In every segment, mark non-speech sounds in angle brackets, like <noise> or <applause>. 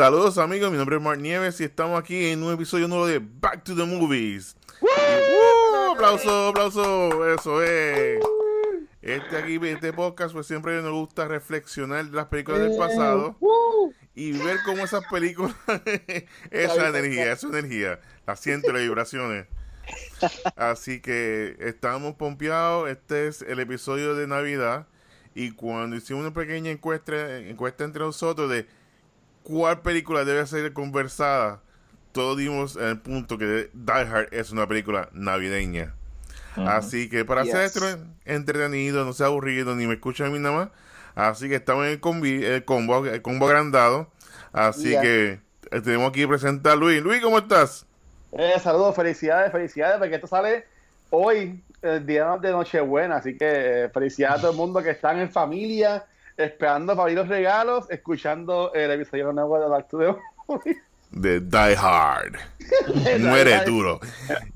Saludos amigos, mi nombre es Mark Nieves y estamos aquí en un episodio nuevo de Back to the Movies. ¡Woo! aplauso, aplauso, eso es. Este aquí, este podcast, pues siempre nos gusta reflexionar de las películas del pasado y ver cómo esas películas, <laughs> esa energía, esa energía, la siento, las vibraciones. Así que estamos pompeados. Este es el episodio de Navidad. Y cuando hicimos una pequeña encuesta, encuesta entre nosotros de cuál película debe ser conversada, todos dimos el punto que Die Hard es una película navideña. Así que para hacer esto entretenido, no sea aburrido, ni me escuchan a mí nada más. Así que estamos en el, combo, el combo agrandado. Así que eh, tenemos aquí presentar a Luis. Luis, ¿cómo estás? Eh, saludos, felicidades, felicidades, porque esto sale hoy, el día de Nochebuena. Así que eh, felicidades a todo el mundo que están en familia, esperando para abrir los regalos, escuchando el episodio nuevo de Back to the De Die Hard. <laughs> Muere duro.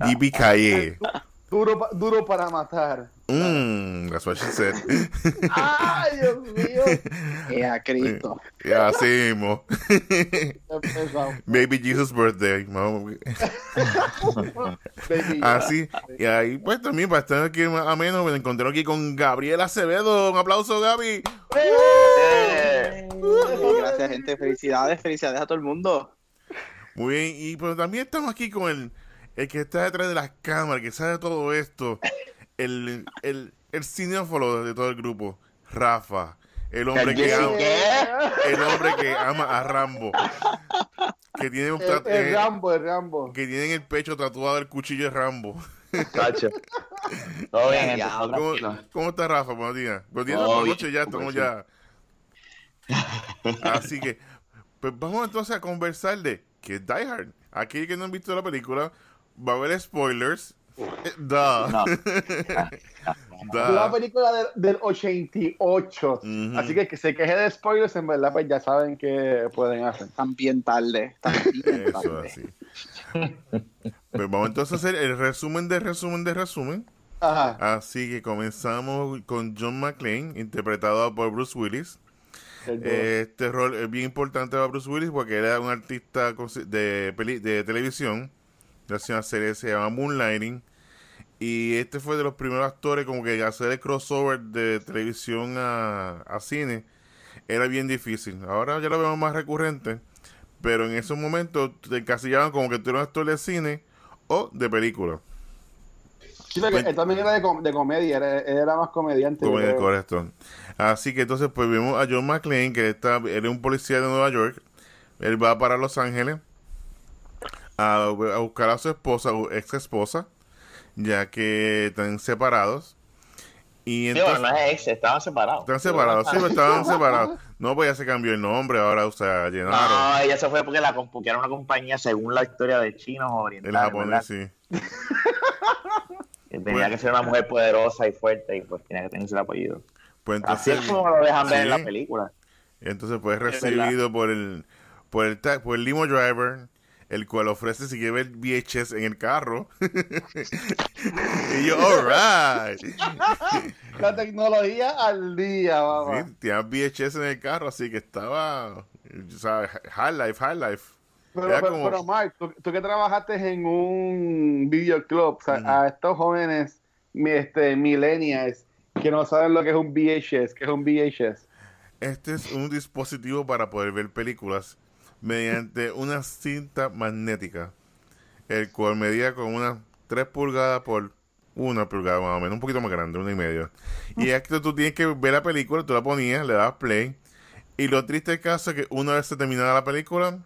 Y Calle. <laughs> Duro, duro para matar. Mmm, that's what she said. <laughs> Ay, Dios mío. <laughs> a Cristo. Ya, así mismo. <laughs> Baby Jesus birthday. así. Y ahí, pues también para estar aquí a menos, me encontré aquí con Gabriel Acevedo. Un aplauso, Gaby. ¡Eh! Gracias, gente. Felicidades, felicidades a todo el mundo. Muy bien. Y pues también estamos aquí con el el que está detrás de las cámaras, que sabe todo esto, el, el, el cineófilo de todo el grupo, Rafa, el hombre que ama, el hombre que ama a Rambo, que tiene un el, el Rambo, el Rambo, que tiene en el pecho tatuado el cuchillo de Rambo. <laughs> Todo bien, ¿Cómo, ¿Cómo, está Rafa? Buenos días. Buenos días, buenas noches ya, estamos ya. Así que, pues vamos entonces a conversar de que Die Hard. Aquí que no han visto la película, va a haber spoilers. Da. No. Una película del 88. Así que que se queje de spoilers, en verdad, pues ya saben que pueden hacer. Bien tarde. Eso, así. pues vamos entonces a hacer el resumen de resumen de resumen. Ajá. Así que comenzamos con John McClane, interpretado por Bruce Willis. Este rol es bien importante para Bruce Willis porque era un artista de, de televisión a una serie se llama Moonlighting. Y este fue de los primeros actores como que hacer el crossover de televisión a, cine era bien difícil. Ahora ya lo vemos más recurrente, pero en esos momentos te encasillaban como que tú eras actor de cine o de película. Sí, porque pues él también era de, comedia, era, más comediante. Comedia, correcto. Así que entonces pues vimos a John McClane, que está, él es un policía de Nueva York. Él va para Los Ángeles a, buscar a su esposa, o ex esposa, ya que están separados. Y entonces, no es ex, estaban separados. Están separados, sí, estaban <laughs> separados. No, pues ya se cambió el nombre, ahora, o sea, llenaron. No, ella se fue porque, la, porque era una compañía, según la historia de chinos orientales. El japonés, sí. tenía que ser una mujer poderosa y fuerte y pues tenía que tener ese apellido. Pues entonces, Así es como lo dejan ver en la película. Entonces, pues recibido por el, por el, por el limo driver, el cual ofrece si quiere ver VHS en el carro. <laughs> y yo, alright. <laughs> La tecnología al día, vamos. Sí, tenía VHS en el carro, así que estaba, ¿sabes? High life, high life. Pero, pero, Mark, tú, que trabajaste en un videoclub, o sea, a estos jóvenes este, millennials que no saben lo que es un VHS, que es un VHS. Este es un dispositivo para poder ver películas mediante una cinta magnética, el cual medía con unas 3 pulgadas por una pulgada más o menos, un poquito más grande, una y media. Y es que tú tienes que ver la película, tú la ponías, le dabas play, y lo triste del caso es que una vez se terminaba la película,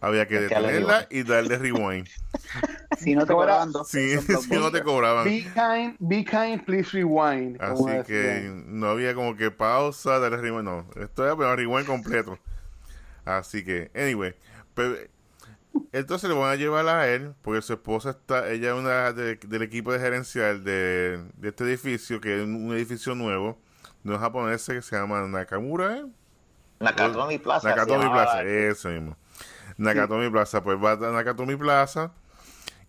había que detenerla y darle rewind. <laughs> si no te cobraban <laughs> si no te cobraban. Be kind, be kind, please rewind. Así que no había como que pausa, darle rewind, no. Esto era rewind completo. Así que, anyway, pues, entonces le van a llevar a él, porque su esposa está, ella es una del equipo de gerencial de, este edificio, que es un edificio nuevo, de un japonés que se llama Nakamura, ¿eh? Nakatomi Plaza. Nakatomi Plaza, eso mismo. Nakatomi Plaza, pues va a Nakatomi Plaza.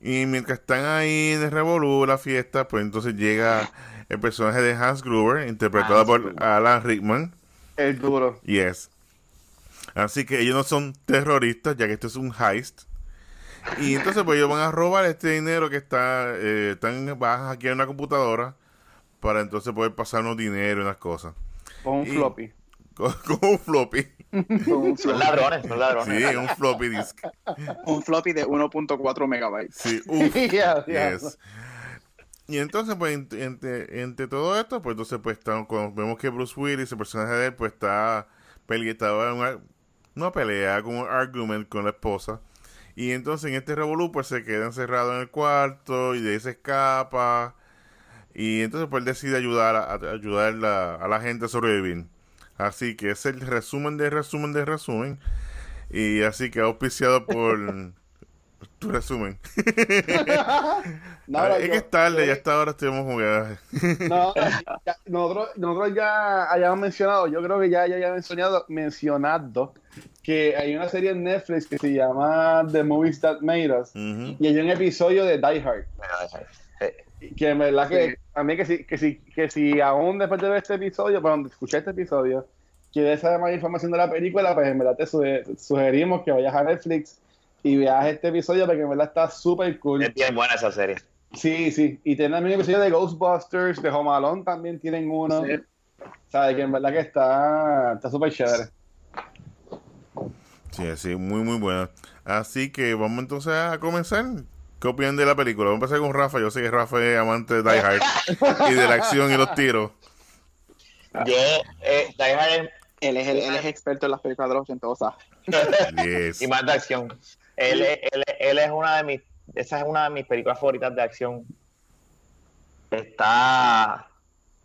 Y mientras están ahí el Revolú, la fiesta, pues entonces llega el personaje de Hans Gruber, interpretado por Alan Rickman. El duro. Yes. Así que ellos no son terroristas, ya que esto es un heist. Y entonces pues ellos van a robar este dinero que está, eh, están, van aquí en una computadora para entonces poder pasarnos dinero y unas cosas. Con un Y- floppy. Con, <laughs> con un floppy. Son ladrones, son ladrones. Sí, un floppy disk. Un floppy de 1.4 megabytes. Sí, <laughs> uf, Ya, ya. yes. Y entonces, pues, ent- entre, entre todo esto, pues entonces, pues, estamos, cuando vemos que Bruce Willis, el personaje de él, pues, está pele- estaba en una, una pelea, como un argument con la esposa. Y entonces, en este revolú, pues, se queda encerrado en el cuarto y de ahí se escapa. Y entonces, pues, decide ayudar a, a- ayudar la- a la gente a sobrevivir. Así que es el resumen de resumen de resumen. Y así que auspiciado por <laughs> tu resumen. No, Ah, no, es yo- que es tarde, yo- ya hasta ahora estuvimos jugando. <laughs> No, ya- nosotros, nosotros ya hayamos mencionado, yo creo que ya, ya habíamos mencionado, mencionado que hay una serie en Netflix que se llama The Movies That Made Us y hay un episodio de Die Hard. Que en verdad que Sí. a mí que si, que si, que si aún después de ver este episodio, cuando escuché este episodio, quieres saber más información de la película, pues en verdad te suge- sugerimos que vayas a Netflix y veas este episodio porque en verdad está súper cool. Es bien buena esa serie. Sí, sí. Y tienen también episodio de Ghostbusters, de Home Alone también tienen uno. Sí. ¿Sabes? Que en verdad que está está súper chévere. Sí, sí, muy, muy buena. Así que vamos entonces a comenzar. ¿Qué opinan de la película? Vamos a empezar con Rafa. Yo sé que Rafa es amante de Die Hard y de la acción y los tiros. Yo, eh, Die Hard Él es, el- él es experto en las películas de los ochentosas. Yes. <laughs> y más de acción. Él, es- él, es- él es una de mis, esa es una de mis películas favoritas de acción. Está,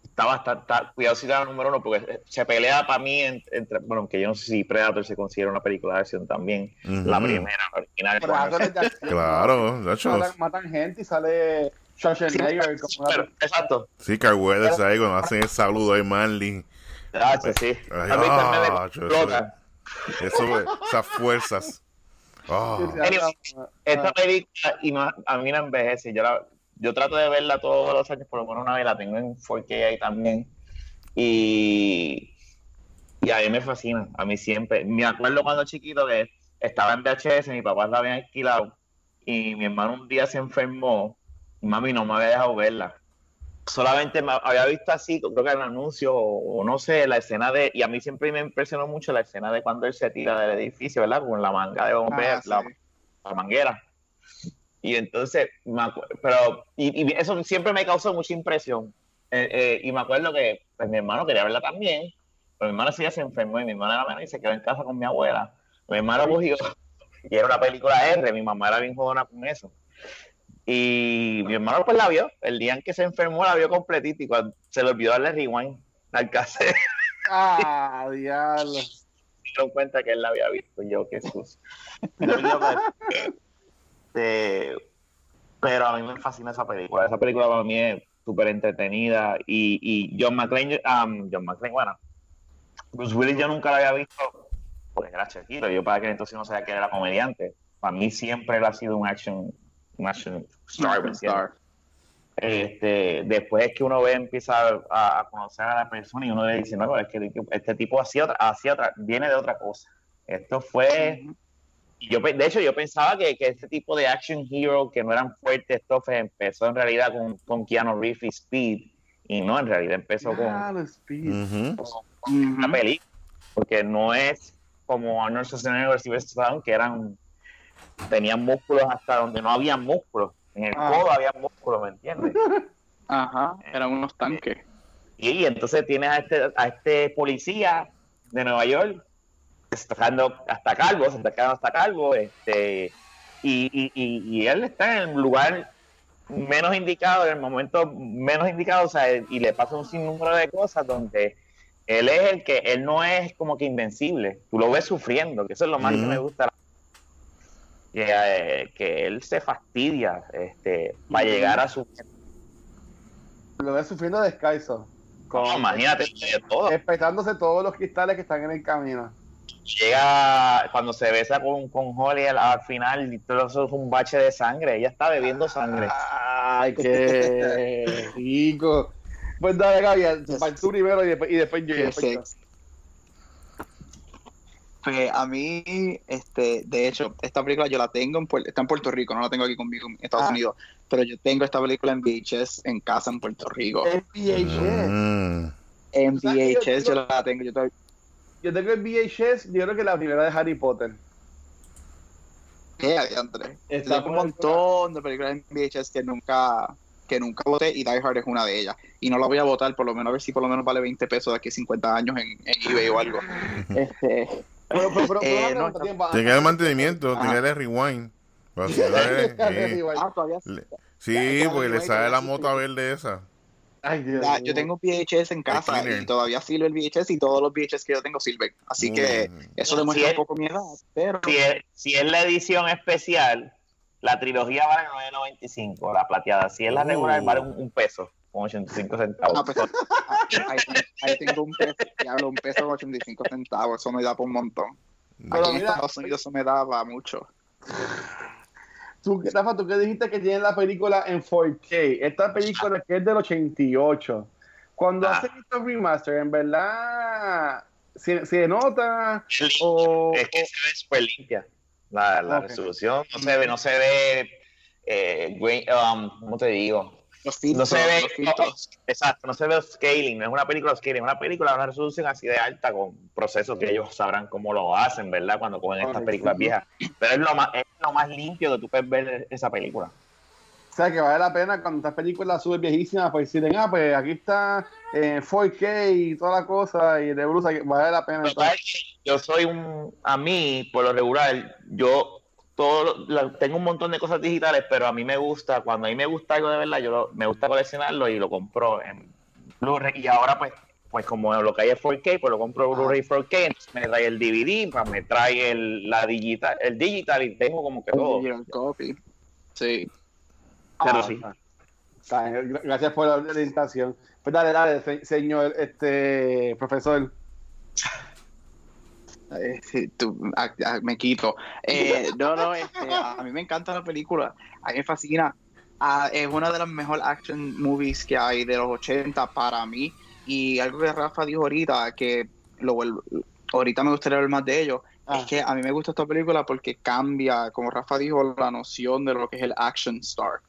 está bastante, está- cuidado si era número uno, porque se pelea para mí en- entre, bueno, que yo no sé si Predator se considera una película de acción también. Ujú. La primera, la original. De acción, Claro. Matan, matan gente y sale Schwarzenegger como una- Pero, exacto. Sí, Carl Weathers ahí cuando hacen el saludo ahí, Manly. Ah, sí, sí. Ay, ¿Has visto el meme ah, explota? Eso, esas fuerzas. Ah, Anyway, Esta película y no, a mí no envejece. Yo, la- yo trato de verla todos los años, por lo menos una vez la tengo en 4K ahí también. Y, y a mí me fascina, a mí siempre. Me acuerdo cuando chiquito que estaba en VHS, mi papá la había alquilado y mi hermano un día se enfermó y mami no me había dejado verla. Solamente me había visto así, creo que era un anuncio o, o no sé, la escena de, y a mí siempre me impresionó mucho la escena de cuando él se tira del edificio, ¿verdad? Con la manga de bomber, Ah, sí. la, la manguera. Y entonces, me acu- pero, y, y eso siempre me causó mucha impresión. Eh, eh, y me acuerdo que pues, mi hermano quería verla también, pero mi hermano sí ya se enfermó y mi hermana era menor y se quedó en casa con mi abuela. Mi hermano cogió, <laughs> y era una película R, mi mamá era bien jodona con eso. Y mi hermano pues la vio, el día en que se enfermó la vio completita y cuando se le olvidó darle rewind al cassette, <laughs> Ah, diablo. <laughs> se dieron cuenta que él la había visto. Yo, qué digo que- <laughs> este, pero a mí me fascina esa película. Esa película para mí es súper entretenida. Y, y John McClane, um, John McClane, bueno, Bruce Willis yo nunca la había visto porque era chiquito. Yo para que entonces no sabía que era comediante. Para mí siempre él ha sido un action, un action star. Star. este, después es que uno ve, empieza a, a conocer a la persona y uno le dice, no, es que este tipo hacía otra, hacía otra, viene de otra cosa. Esto fue, y yo, de hecho, yo pensaba que, que este tipo de action hero que no eran fuertes, fue- empezó en realidad con, con Keanu Reeves y Speed, y no, en realidad empezó con Speed. ujú. una Ujú. película, porque no es como Arnold Schwarzenegger y Sylvester Stallone, que eran, tenían músculos hasta donde no había músculos. En el Ah. codo había músculos, ¿me entiendes? <laughs> Ajá, eran unos tanques. Y entonces tienes a este, a este policía de Nueva York, que se está quedando hasta calvo, se está quedando hasta calvo, este, y, y, y, y él está en el lugar menos indicado, en el momento menos indicado, o sea, y le pasa un sinnúmero de cosas donde él es el que, él no es como que invencible, tú lo ves sufriendo, que eso es lo más que me gusta. Que, eh, que él se fastidia este, para llegar a su... Lo ves sufriendo descalzo. No, imagínate, de todo. Espetándose todos los cristales que están en el camino. llega cuando se besa con, con Holly al, al final y todo eso es un bache de sangre ella está bebiendo sangre Ay, qué <laughs> rico. Pues dale, Gaby, para tú primero y después, y después yo. Qué sex. Pues a mí, este, de hecho, esta película yo la tengo en Puerto, está en Puerto Rico, no la tengo aquí conmigo en Estados Ah. Unidos, pero yo tengo esta película en VHS en casa en Puerto Rico. Es VHS. Mm. En ¿Sabes que yo VHS yo tengo- la tengo, yo todavía- Yo tengo el VHS, yo creo que la primera de Harry Potter. Adiantre. Está Tengo un montón de películas en VHS que nunca que nunca voté y Die Hard es una de ellas. Y no la voy a votar, por lo menos a ver si por lo menos vale 20 pesos de aquí a 50 años en, en eBay o algo. Este, Pero, pero, pero, Eh, no, mantenimiento, Ajá. <laughs> tiene que haber rewind. Ah, sí, Ya, porque le sale la mota verde esa. Ay, Dios yo tengo VHS en casa y todavía sirve el VHS y todos los VHS que yo tengo sirven. Así que Mm. eso demuestra es- un poco mi edad. Pero Si es, si es la edición especial, la trilogía vale 9.95, la plateada. Si es la Uh. regular, vale un, un peso, con 85 centavos. ah, pues, ahí, ahí tengo un peso, diablo, un peso con 85 centavos. Eso me da por un montón. Pero Aquí en Estados Unidos eso me daba mucho. Tú, Rafa, tú que dijiste que tienes la película en 4K. Esta película que es del 88. Cuando Ah. hacen estos remaster, en verdad, se, se nota o... es que se ve súper limpia la, la Ok. resolución. No se ve, no se ve, eh, um, ¿cómo te digo? Los No se ve, los filtros. exacto, no se ve scaling, no es una película scaling, es una película de una resolución así de alta con procesos que ellos sabrán cómo lo hacen, ¿verdad? Cuando cogen estas películas viejas. Pero es lo más, es lo más limpio que tú puedes ver esa película. O sea, que vale la pena cuando estas películas subes viejísimas, pues decir, ah, pues aquí está en 4K y toda la cosa, y de Bruce, vale la pena. Total, yo soy un, a mí, por lo regular, yo todo, lo- la- tengo un montón de cosas digitales, pero a mí me gusta, cuando a mí me gusta algo de verdad, yo lo- me gusta coleccionarlo y lo compro en Blu-ray. Y ahora, pues, pues como lo que hay es 4K, pues lo compro Blu-ray 4K, entonces me trae el DVD, pues, me trae el, la digital, el digital y tengo como que todo. Digital copy. Sí. Pero Ah, sí. Gracias por la orientación. Pues dale, dale, se- señor, este, profesor. Eh, tú, ah, ah, me quito. Eh, no, no, este, a, a mí me encanta la película. A mí me fascina. Ah, es una de las mejores action movies que hay de los 80 para mí. Y algo que Rafa dijo ahorita, que lo vuelvo- ahorita me gustaría hablar más de ello, Ah. es que a mí me gusta esta película porque cambia, como Rafa dijo, la noción de lo que es el action star.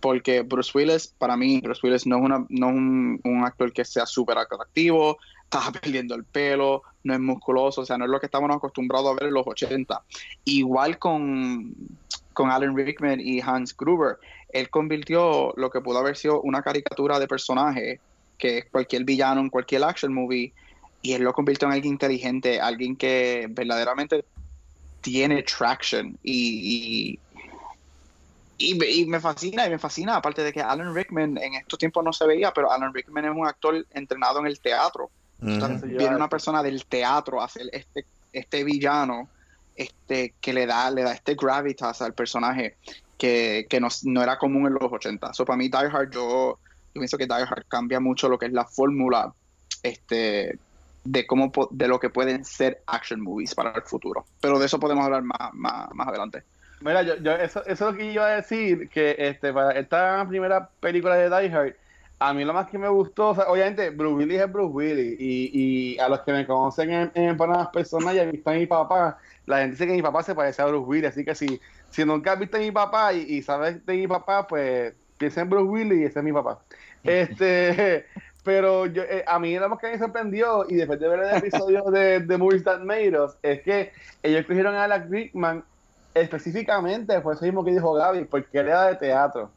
Porque Bruce Willis, para mí, Bruce Willis no es, una, no es un, un actor que sea súper atractivo, está <laughs> perdiendo el pelo, no es musculoso, o sea, no es lo que estábamos acostumbrados a ver en los 80. Igual con, con Alan Rickman y Hans Gruber, él convirtió lo que pudo haber sido una caricatura de personaje, que es cualquier villano en cualquier action movie, y él lo convirtió en alguien inteligente, alguien que verdaderamente tiene traction y, y me fascina, y me fascina, aparte de que Alan Rickman en estos tiempos no se veía, pero Alan Rickman es un actor entrenado en el teatro. Entonces, viene una persona del teatro a hacer este, este villano este, que le da, le da este gravitas al personaje que, que no, no era común en los 80. So, para mí, Die Hard, yo, yo pienso que Die Hard cambia mucho lo que es la fórmula este, de cómo de lo que pueden ser action movies para el futuro. Pero de eso podemos hablar más, más, más adelante. Mira, yo, yo eso, eso es lo que iba a decir, que este, para esta primera película de Die Hard, a mí lo más que me gustó, o sea, obviamente, Bruce Willis es Bruce Willis, y, y a los que me conocen en, en Panadas Personas y han visto a mi papá, la gente dice que mi papá se parece a Bruce Willis, así que si, si nunca has visto a mi papá y, sabes de mi papá, pues piensa en Bruce Willis y ese es mi papá. Este, <laughs> pero yo, eh, a mí lo más que me sorprendió, y después de ver el episodio de, de Movies That es que ellos cogieron a Alex Rickman específicamente por eso mismo que dijo Gaby, porque él era de teatro.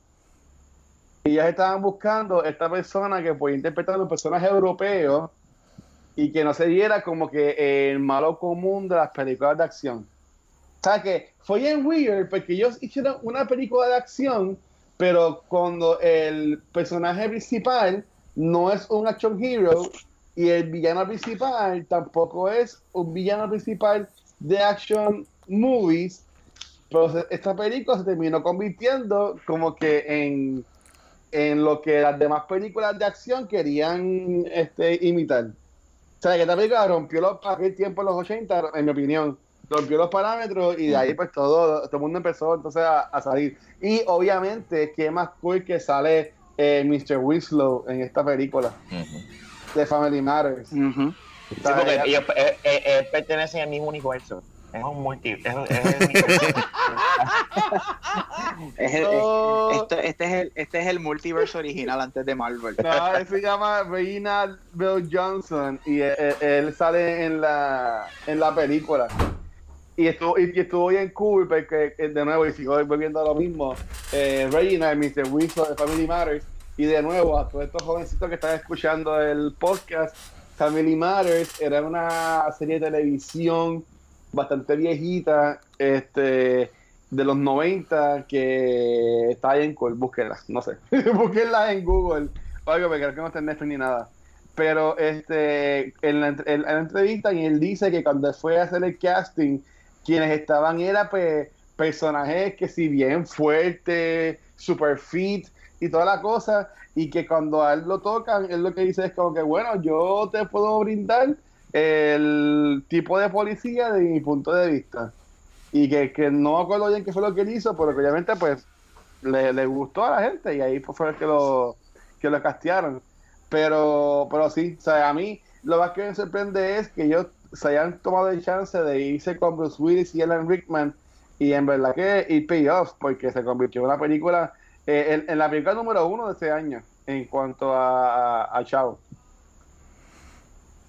Y ellos estaban buscando esta persona que podía interpretar un personaje europeo y que no se viera como que el malo común de las películas de acción. O sea que fue bien weird porque ellos hicieron una película de acción, pero cuando el personaje principal no es un action hero y el villano principal tampoco es un villano principal de action movies, pero se- esta película se terminó convirtiendo como que en, en lo que las demás películas de acción querían este, imitar. O sea, que esta película rompió los, aquel tiempo en los 80, en mi opinión, rompió los parámetros y de ahí pues todo, todo el mundo empezó entonces a, a salir. Y obviamente, qué más cool que sale eh, Mr. Winslow en esta película de Family Matters. Ujú. Sí, porque ellos, eh, eh, eh, pertenecen al mismo universo. Es un multi. Es, es el <laughs> Es el- No. es- este, este es el, este es el multiverso original antes de Marvel. No, él se llama Reginald Bill Johnson y él, él- él sale en la, en la película. Y estuvo, y, y estuvo bien cool porque, eh, de nuevo, y sigo volviendo a lo mismo, eh, Reginald, Mr. Wilson de Family Matters, y de nuevo a todos estos jovencitos que están escuchando el podcast, Family Matters era una serie de televisión bastante viejita, este de los 90 que está ahí en cool, búsquenla, no sé, <laughs> búsquenla en Google, oiga, porque creo que no está en Netflix ni nada. Pero este, en la, entre- en la entrevista, y él dice que cuando fue a hacer el casting, quienes estaban era pues personajes que si bien fuertes, super fit y toda la cosa, y que cuando a él lo tocan, él lo que dice es como que, bueno, yo te puedo brindar el tipo de policía de mi punto de vista. Y que, que no acuerdo bien qué fue lo que él hizo, pero que obviamente pues le, le gustó a la gente y ahí pues, fue el que lo, que lo castearon. Pero, pero sí, o sea, a mí lo más que me sorprende es que ellos se hayan tomado el chance de irse con Bruce Willis y Alan Rickman y en verdad que it pay off porque se convirtió en una película, eh, en, en la película número uno de ese año en cuanto a, a, a Chao.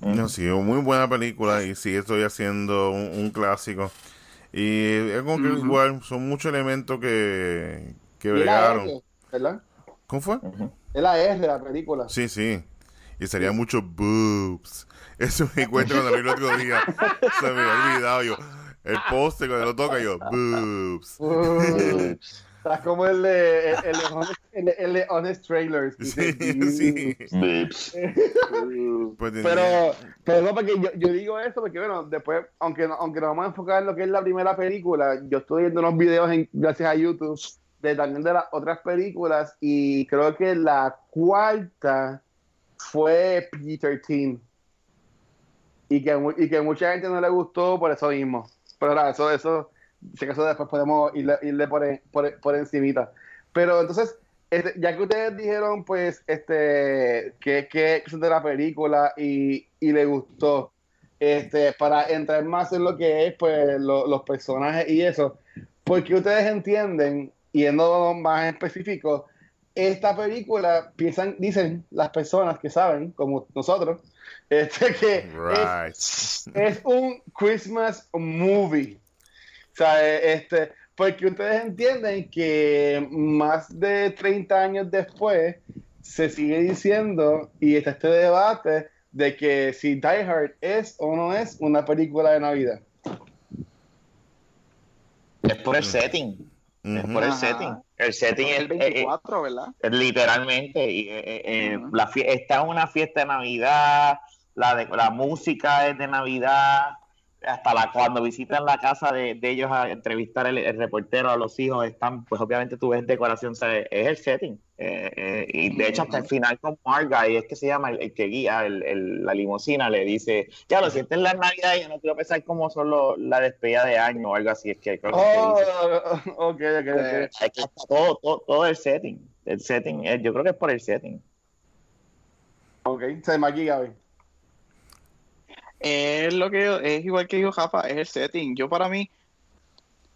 No, sí, muy buena película y sigue estoy haciendo un, un clásico. Y es como que igual son muchos elementos que, que bregaron. R, ¿verdad? ¿Cómo fue? Ujú. Es la R de la película. Sí, sí. Y sería mucho boobs. <laughs> Eso me encuentro cuando lo vi el otro día. Se me había olvidado yo. El poste cuando lo toca yo, boobs. Uh, Estás como el de, el, el de Honest, el de- el de Honest Trailers. Sí, dice, sí. Bips. <laughs> Pues Pero, pero no, porque yo, yo digo eso porque, bueno, después, aunque, aunque nos vamos a enfocar en lo que es la primera película, yo estoy viendo unos videos en, gracias a YouTube de también de las otras películas y creo que la cuarta fue PG-13 y que, y que mucha gente no le gustó por eso mismo. Pero nada, eso, eso, si acaso después podemos irle, irle por, en- por, por encimita. Pero entonces, este, ya que ustedes dijeron, pues, este, que, que es de la película y, y le gustó, este, para entrar más en lo que es, pues, lo- los personajes y eso, porque ustedes entienden, yendo más específico, esta película, piensan, dicen las personas que saben, como nosotros, <laughs> este, que es Right. es un Christmas movie. O sea, eh, este, porque ustedes entienden que más de 30 años después se sigue diciendo y está este debate de que si Die Hard es o no es una película de Navidad. Es por el setting. Es por el Ajá. setting. El setting Es es, el eh, eh, 24, ¿verdad? es literalmente. y, eh, eh, eh, Ujú. la está en una fiesta de Navidad, la, de, la música es de Navidad. Hasta la, cuando visitan la casa de, de ellos a entrevistar el, el reportero a los hijos, están, pues obviamente tú ves decoración, es el setting. Eh, eh, y de hecho, hasta el final con Marga, y es que se llama el, el que guía el- el- la limusina, le dice, ya lo sientes la Navidad y yo no quiero pensar cómo son los- la despedida de año o algo así. Es que creo que Oh, dice. <laughs> ok, ok, ok. Es que está todo, todo, todo el setting. El setting, eh, yo creo que es por el setting. Ok, se aquí, Gaby. Es lo que es igual que dijo Jafa, es el setting. Yo para mí,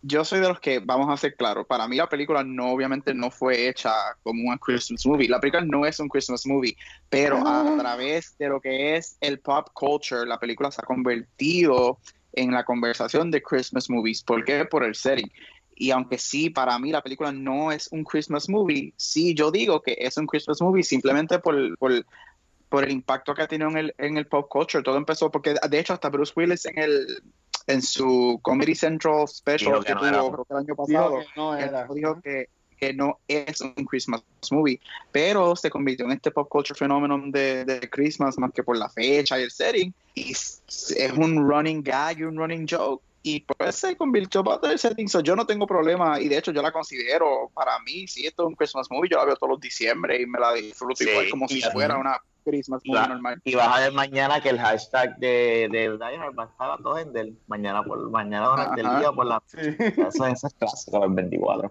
yo soy de los que, vamos a ser claros, para mí la película no, obviamente no fue hecha como un Christmas movie. La película no es un Christmas movie, pero a través de lo que es el pop culture, la película se ha convertido en la conversación de Christmas movies. ¿Por qué? Por el setting. Y aunque sí, para mí la película no es un Christmas movie, sí yo digo que es un Christmas movie simplemente por, por, por el impacto que ha tenido en el, en el pop culture. Todo empezó porque, de hecho, hasta Bruce Willis en el en su Comedy Central special Dijo que que, no tuvo creo que el año Dijo pasado, que no era. dijo que, que no es un Christmas movie, pero se convirtió en este pop culture fenómeno de, de Christmas más que por la fecha y el setting. Y es un running gag y un running joke. Y pues se convirtió parte del setting. So, yo no tengo problema. Y de hecho, yo la considero para mí, si esto es un Christmas movie, yo la veo todos los diciembre y me la disfruto Sí, igual como si fuera una Christmas y va- normal. Y vas a ver mañana que el hashtag de, de Die Hard va a estar a dos en del mañana por mañana durante el día por la Sí. eso, eso es clásico el 24.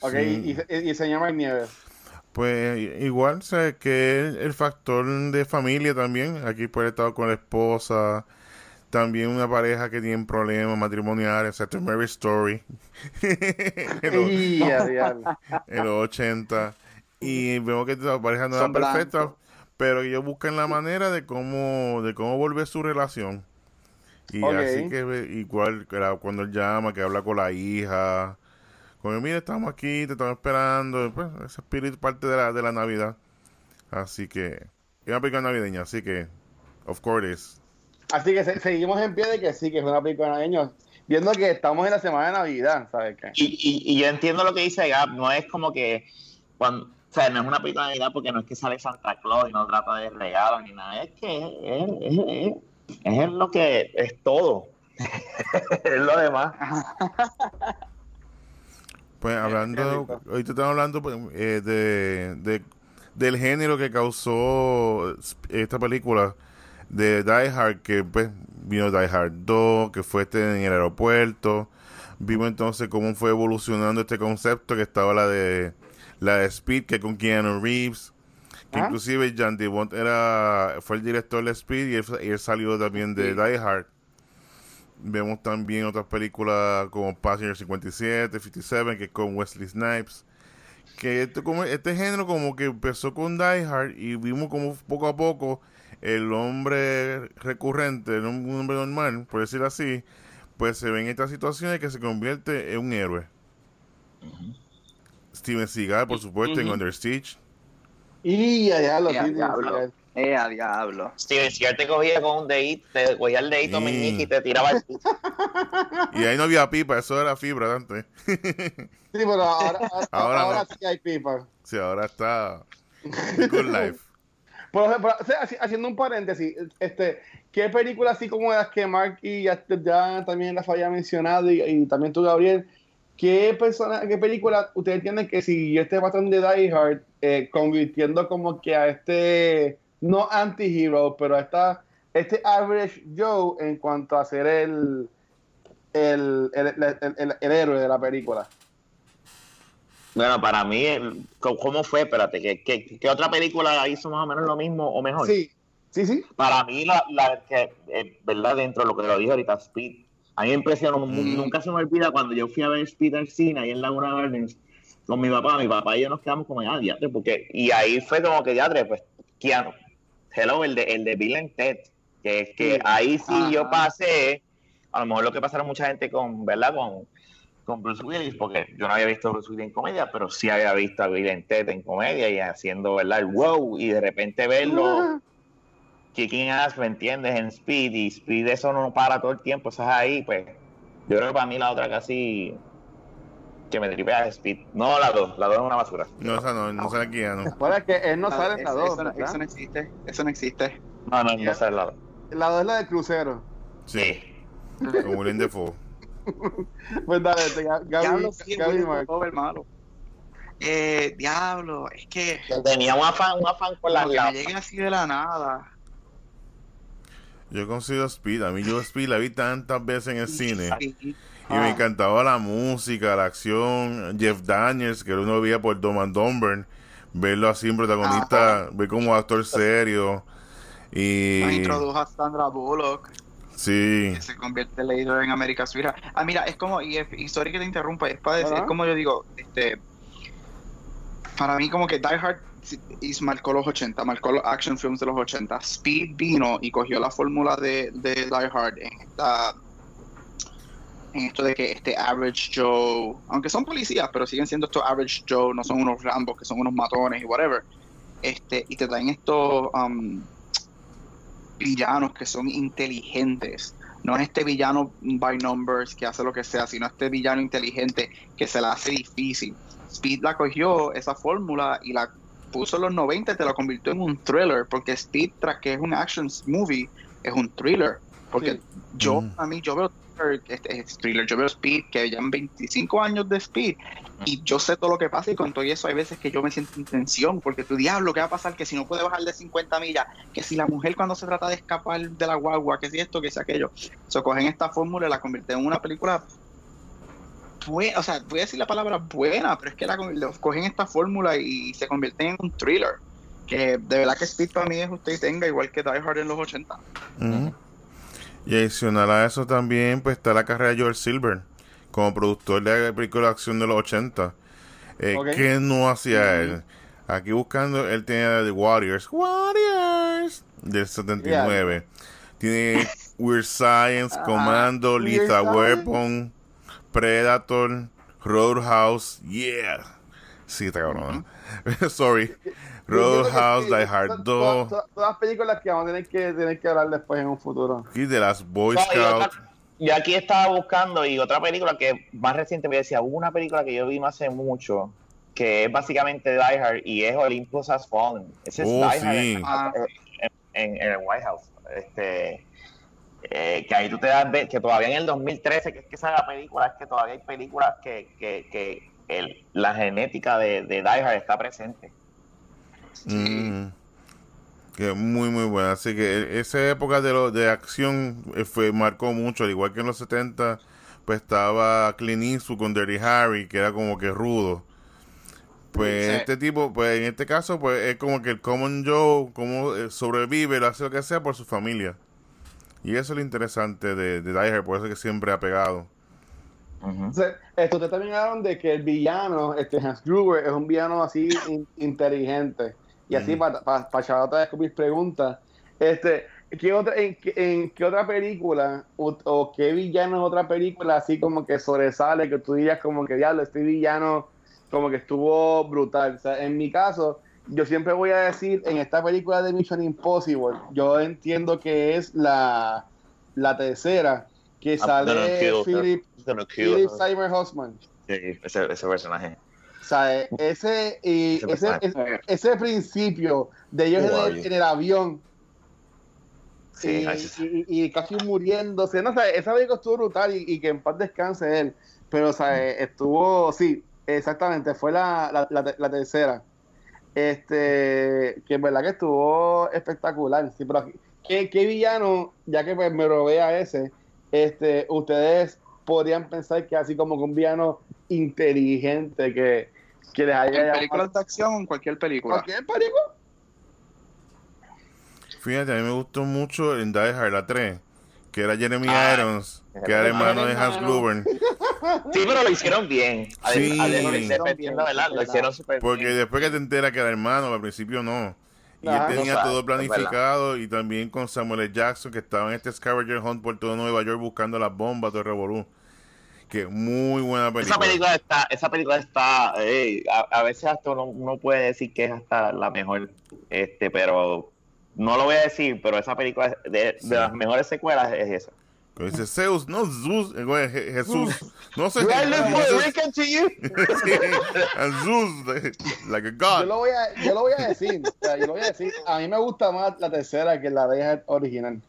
Ok, Sí. y, y, y señor Nieves. Pues igual, sé que el, el factor de familia también. Aquí puede estar con la esposa. También una pareja que tiene problemas matrimoniales, excepto Mary Story. <laughs> en, los, Y a diablo. en los 80. Y vemos que la pareja no era Son perfecta, blancos. pero ellos buscan la manera de cómo, de cómo volver su relación. Y así que igual cuando él llama, que habla con la hija, como mira, estamos aquí, te estamos esperando, pues ese espíritu parte de la, de la Navidad. Así que, es una película navideña, así que, of course is. Así que se- seguimos en pie de que sí, que es una película navideña. Viendo que estamos en la semana de Navidad, ¿sabes qué? Y, y, y yo entiendo lo que dice Gab, no es como que cuando, o sea, no es una película de Navidad porque no es que sale Santa Claus y no trata de regalos ni nada, es que es, es- es- es lo que es todo. <laughs> es lo demás. <laughs> Pues hablando, rico. ahorita estamos hablando pues, eh, de, de- del género que causó esta película de Die Hard, que pues vino Die Hard 2, que fue este en el aeropuerto. Vimos entonces cómo fue evolucionando este concepto, que estaba la de la de Speed, que con Keanu Reeves, que Ah. inclusive Jan DeBont era, fue el director de Speed y él, y él salió también de Sí. Die Hard. Vemos también otras películas como Passenger 57, 57, que es con Wesley Snipes. Que este, como, este género como que empezó con Die Hard y vimos como poco a poco el hombre recurrente, un hombre normal, por decirlo así, pues se ven estas situaciones que se convierte en un héroe. Steven Seagal, por supuesto, en. Under Siege. Y a diablo, Y a diablo. Eh, a diablo. Steven Seagal te cogía con un dedito, te cogía el dedito Sí. meñique y te tiraba el piso. <laughs> Y ahí no había pipa, eso era fibra antes. <laughs> Sí, pero ahora, <laughs> ahora, Ahora ahora no. sí hay pipa. sí, ahora está Good Life. Por ejemplo, o sea, haci- haciendo un paréntesis, este, ¿qué películas así como las que Mark y ya, ya también las había mencionado y, y también tú, Gabriel, qué persona, qué película ustedes tienen que si este patrón de Die Hard eh, convirtiendo como que a este no anti-hero, pero a esta, este average Joe en cuanto a ser el el, el, el- el- héroe de la película? Bueno, para mí, el- ¿cómo cómo fue? Espérate, ¿qué, qué, qué otra película hizo más o menos lo mismo o mejor? Sí, sí, sí. Para mí, la, la que, eh, ¿verdad? Dentro de lo que lo dije ahorita, Speed. A mí me impresionó, Mm. nunca se me olvida cuando yo fui a ver al cine ahí en Laguna Gardens con mi papá. Mi papá y yo nos quedamos como, ah, porque. Y ahí fue como que, diatre, pues, Keanu. Hello, el de, el de Bill and Ted. Que es que Sí. ahí sí yo pasé, a lo mejor lo que pasaron mucha gente con, ¿verdad? Con, con Bruce Willis, porque yo no había visto a Bruce Willis en comedia, pero sí había visto a Bill and Ted en comedia y haciendo, ¿verdad? El wow, y de repente verlo kicking ass, ¿me entiendes? En Speed, y Speed eso no para todo el tiempo, eso es ahí, pues. Yo creo que para mí la otra casi que me tripea es Speed. No, la dos, la dos es una basura. No, esa no, no sale Keanu. Bueno, es que él no sale en la Eso- 2, eso, no- ¿verdad? eso no existe. Eso no existe. No, no, no sé la dos. La 2 es la del crucero. Sí, con William Defoe. <laughs> Pues dale, este, Gaby, Diablo, sí, Gaby malo. Eh, diablo, es que Tenía un afán, un afán con la, que la- me llegue así de la nada. Yo considero Speed. A mí yo Speed la vi tantas veces en el cine. Y Ah. me encantaba la música, la acción. Jeff Daniels, que uno veía por Dom and Dumber. Verlo así en protagonista, ver como actor serio. Nos Y. introdujo a Sandra Bullock, Sí. que se convierte en Lady en América Suira. Ah, mira, es como, y, es- y sorry que te interrumpa, es, para decir, es como yo digo, este, para mí como que Die Hard is- marcó los 80, marcó los action films de los 80. Speed vino y cogió la fórmula de, de Die Hard en esta en esto de que este average Joe, aunque son policías, pero siguen siendo estos average Joe, no son unos Rambos, que son unos matones y whatever. Este, y te traen estos um, villanos que son inteligentes. No es este villano by numbers que hace lo que sea, sino este villano inteligente que se la hace difícil. Speed la cogió esa fórmula y la puso en los 90 y te la convirtió en un thriller, porque Speed, tras que es un action movie, es un thriller. Porque Sí. yo, Mm. a mí, yo veo thriller, este, es thriller, yo veo Speed, que ya 25 años de Speed, y yo sé todo lo que pasa, y con todo eso hay veces que yo me siento en tensión, porque tu diablo, ¿qué va a pasar? Que si no puede bajar de 50 millas, que si la mujer cuando se trata de escapar de la guagua, que si esto, que si aquello. So, cogen esta fórmula y la convierten en una película buena, o sea, voy a decir la palabra buena, pero es que la, cogen esta fórmula y se convierten en un thriller. Que de verdad que Speed para mí es usted y tenga, igual que Die Hard en los 80. Ujú. Y adicional a eso también, pues está la carrera de George Silver como productor de la película de acción de los 80. Eh. ¿Qué no hacía él? Aquí buscando, él tenía The Warriors. Warriors del 79. Tiene Weird Science, <laughs> Commando, Weird Lethal. Weapon, Predator, Roadhouse. Yeah. Sí, está cabrón. <laughs> Sorry. Roadhouse, Die Hard 2. Todas, todas- todas las películas que vamos a tener que, tener que hablar después en un futuro. Y de las Boy No, Scouts. yo aquí estaba buscando y otra película que más reciente me decía, hubo una película que yo vi no hace mucho, que es básicamente Die Hard y es Olympus Has Fallen. Ese es Oh, Die Hard en- en el White House. Este, eh, que ahí tú te das de- que todavía en el 2013, que es que sale la película, es que todavía hay películas que, que, que el- la genética de, de Die Hard está presente. Mm. Que muy muy buena. Así que e- esa época de lo, de acción eh, fue marcó mucho, al igual que en los 70 pues estaba Clint Eastwood con Dirty Harry, que era como que rudo. Pues Sí. este tipo, pues en este caso, pues es como que el Common Joe, como eh, sobrevive, lo hace lo que sea por su familia. Y eso es lo interesante de, de Die Hard, por eso es que siempre ha pegado. Ujú. Entonces, esto ustedes también hablaron de que el villano, este Hans Gruber, es un villano así in- inteligente. Y así, Ujú. para pa, pa echar otra vez con mis preguntas, este, ¿qué otra, en, qué- en qué otra película o, o qué villano en otra película así como que sobresale, que tú dirías como que, diablo, este villano como que estuvo brutal? O sea, en mi caso, yo siempre voy a decir, en esta película de Mission Impossible, yo entiendo que es la, la tercera, que I'm gonna sale kill. Philip Philip. Seymour Hoffman. Sí, ese, ese personaje. O sea, eh, ese, y Ese ese, ese, ese principio de ellos en el, you? en el avión Sí, y, casi muriéndose. No, o sea, esa película estuvo brutal y, y que en paz descanse él. Pero, o sea, eh, estuvo, sí, exactamente, fue la, la, la, la tercera. Este, que en verdad que estuvo espectacular. Sí, pero aquí- ¿qué, qué villano, ya que pues, me robé a ese, este, ustedes podrían pensar que así como que un villano inteligente que, que les haya En llamado- películas de acción o en cualquier película. ¿Cualquier película? Fíjate, a mí me gustó mucho en Die Hard la 3, que era Jeremy Ah, Irons, que era hermano de Hans. Gruber. <laughs> Sí, pero lo hicieron bien. Sí. Además, Lo hicieron bien, ¿verdad? Lo ¿verdad? hicieron súper Porque bien. después que te enteras que era hermano, al principio no. Y Ajá. él tenía No sabe, todo planificado y también con Samuel L. Jackson que estaba en este Scavenger Hunt por todo Nueva York buscando las bombas, todo el revolú. Que muy buena película. Esa película está, esa película está, ey, a, a veces hasta uno, uno puede decir que es hasta la mejor, este, pero no lo voy a decir, pero esa película de, de Sí. las mejores secuelas es esa. Dice Zeus, no Zeus, eh, güey, Je- Jesús. No sé. Do I look Jesús. Puerto Rican to you? Zeus, like a Yo god. lo voy a, yo lo voy a decir. o sea, yo lo voy a decir. A mí me gusta más la tercera que la de original.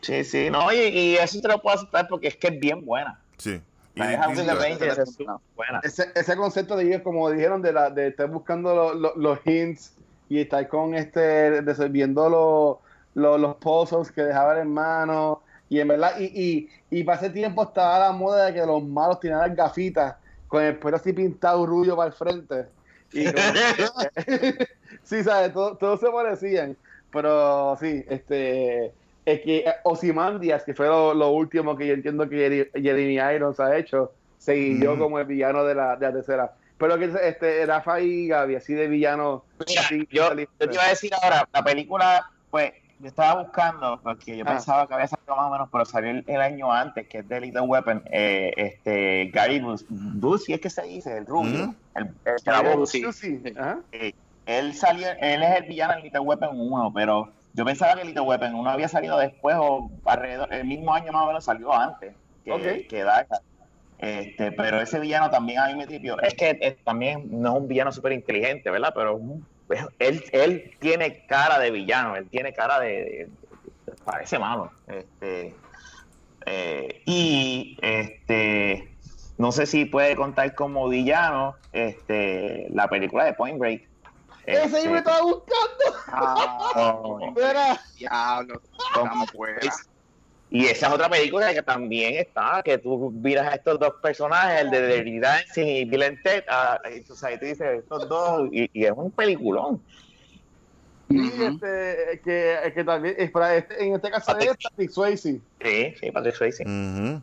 Sí, sí, no, y, y eso te lo puedo aceptar porque es que es bien buena. Sí. Y La of the distinta. Rangers es buena. Ese, ese concepto de ellos, como dijeron, de, la, de estar buscando lo- lo- los hints y estar con este, de, viendo lo- lo- los puzzles que dejaba el hermano. Y en verdad, y, y, y para ese tiempo estaba la moda de que los malos tenían las gafitas con el pelo así pintado rubio para el frente. Y que- <laughs> sí, ¿sabes? Todo- Todos se parecían. Pero sí, este. Es que Ozymandias, que fue lo, lo último que yo entiendo que Jere- Jeremy Irons ha hecho, seguió Mm. como el villano de la, de la tercera. Pero que este, Rafa y Gaby, así de villano. Mira, así, yo, yo te iba a decir ahora, la película, pues, yo estaba buscando, porque yo Ah. pensaba que había salido más o menos, pero salió el, el año antes, que es de Little Weapon, eh, este, Gary Bus- Busey, es que se dice, el rubio, Ujú. el, el. Sí, sí, ajá. eh, él salió, él es el villano en Little Weapon 1, pero yo pensaba que Little Weapon 1 había salido después o alrededor, el mismo año más o menos salió antes que, Ok. que Hard. Este, pero ese villano también a mí me tripió. Es que eh, también no es un villano súper inteligente, ¿verdad? Pero es un- es- él, él tiene cara de villano, él tiene cara de... parece malo. Este, eh, y este, no sé si puede contar como villano este, la película de Point Break. Ese Este, yo me estaba buscando. Ah, <laughs> diablo. Estamos fuera. Y esa es otra película que también está, que tú miras a estos dos personajes, el de Dirty Dancing y Bill and Ted, y tú sabes, tú dices estos dos, y, y es un peliculón. Y este, que, que también, es para este, en este caso es Patrick Swayze, Sí, sí, Patrick Swayze. Ujú.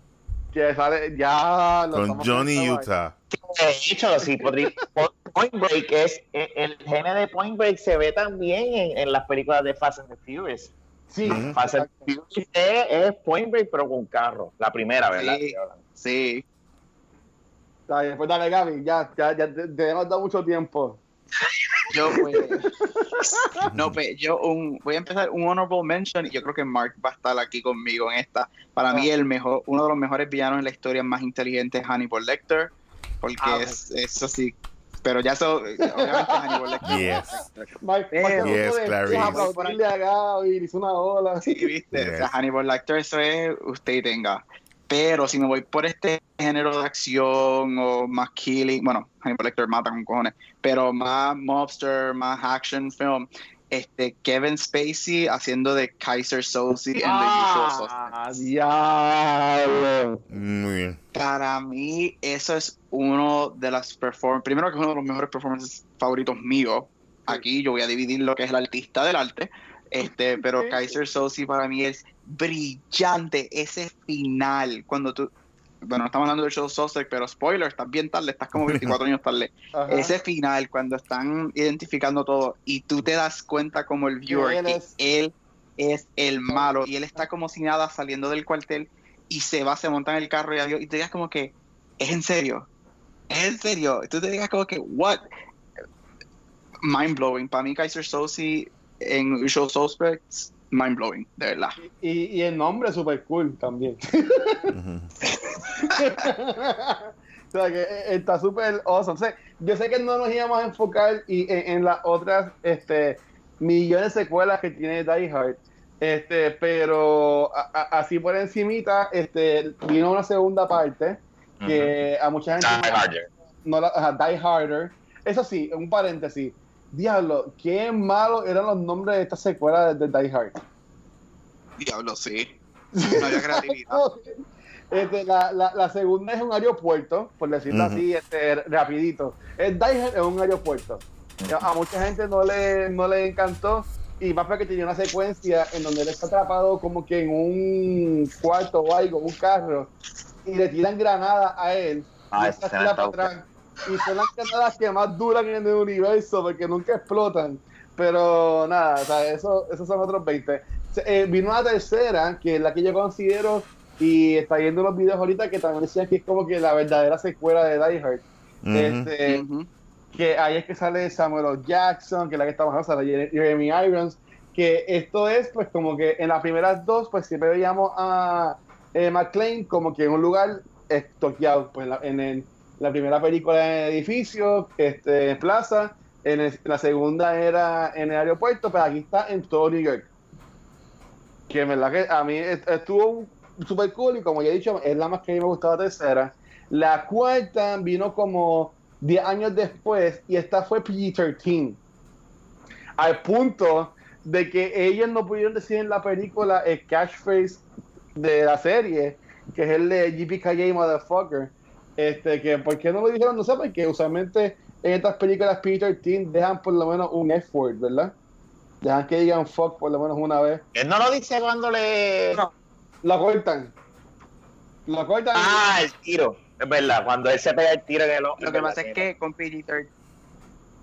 que sale ya... lo Con Johnny Utah. De hecho, sí, Point Break es, eh, el género de Point Break se ve también en, en las películas de Fast and the Furious. Sí, Furious es, es Point Break, pero con carro. La primera, ¿verdad? Sí. Sí. Está bien, pues dale, Gaby, ya, ya, ya te, te hemos dado mucho tiempo. Yo, pues, <laughs> no, pues, yo un, voy a empezar un honorable mention y yo creo que Mark va a estar aquí conmigo en esta. Para mí, el mejor, uno de los mejores villanos en la historia más inteligente es Hannibal Lecter, porque Ah, es, eso sí. Pero ya eso, obviamente Hannibal Lecter. <laughs> Yes. Mike, Yes, Clarice. hizo una ola. Sí, viste. O sea, Yes. Hannibal Lecter, eso es usted y tenga. Pero si me voy por este género de acción o más killing, bueno, Hannibal Lecter mata con cojones, pero más mobster, más action film, este Kevin Spacey haciendo de Kaiser Soze en The Usual Suspects. Ah, diablo. Muy bien. Para mí, eso es uno de las performances, primero que es uno de los mejores performances favoritos míos. Aquí yo voy a dividir lo que es el artista del arte, este, pero. Kaiser Soze para mí es brillante ese final cuando tú bueno, no estamos hablando del show Suspect, pero spoiler, estás bien tarde, estás como 24 años tarde. <laughs> Ajá. Ese final, cuando están identificando todo y tú te das cuenta como el viewer él que es- él es el malo y él está como si nada saliendo del cuartel y se va, se monta en el carro y adiós, y te digas como que, es en serio, es en serio, y tú te digas como que, what? Mind blowing. Para mí, Kaiser Soze en Usual Suspects, mind blowing, de verdad. Y, y el nombre es super cool también. Ujú. <laughs> <laughs> o sea que eh, está súper awesome. O sea, yo sé que no nos íbamos a enfocar y en, en las otras este, millones de secuelas que tiene Die Hard. Este, pero a- a- así por encimita, este, vino una segunda parte que a mucha gente Die Harder. no la, ajá, Die Harder. Eso sí, un paréntesis. Diablo, qué malos eran los nombres de esta secuela de, de Die Hard. Diablo, sí. <laughs> No había creatividad. <laughs> Este, la, la, la segunda es un aeropuerto, por decirlo Ujú. así, este, rapidito. El Hard es un aeropuerto. A mucha gente no le, no le encantó y más porque tenía una secuencia en donde él está atrapado como que en un cuarto o algo, un carro, y le tiran granadas a él. Ah, y está para atrás. Y son las granadas que más duran en el universo porque nunca explotan. Pero nada, o sea, eso, esos son otros 20. Se- eh, vino una tercera, que es la que yo considero, y está viendo los videos ahorita que también decían que es como que la verdadera secuela de Die Hard. Este, que ahí es que sale Samuel L. Jackson, que es la que estamos hablando, sale Jeremy Irons, que esto es pues como que en las primeras dos pues siempre veíamos a eh, McClane como que en un lugar estoqueado, pues en la, en el- la primera película en edificio, este, en plaza, en, el- la segunda era en el aeropuerto, pero aquí está en todo New York. Que en verdad que a mí est- estuvo super cool y como ya he dicho, es la más que a mí me gustaba la tercera. La cuarta vino como 10 años después y esta fue PG-13. Al punto de que ellos no pudieron decir en la película el catchphrase de la serie, que es el de GPKJ Motherfucker. Este, que ¿por qué no lo dijeron? No sé, porque usualmente en estas películas PG-13 dejan por lo menos un F-word, ¿verdad? Dejan que digan fuck por lo menos una vez. Él no lo dice cuando le. No. Lo cortan. Lo cortan. Ah, el tiro. Es verdad, cuando él se pega el tiro en el ojo. Lo que pasa es que con PG-13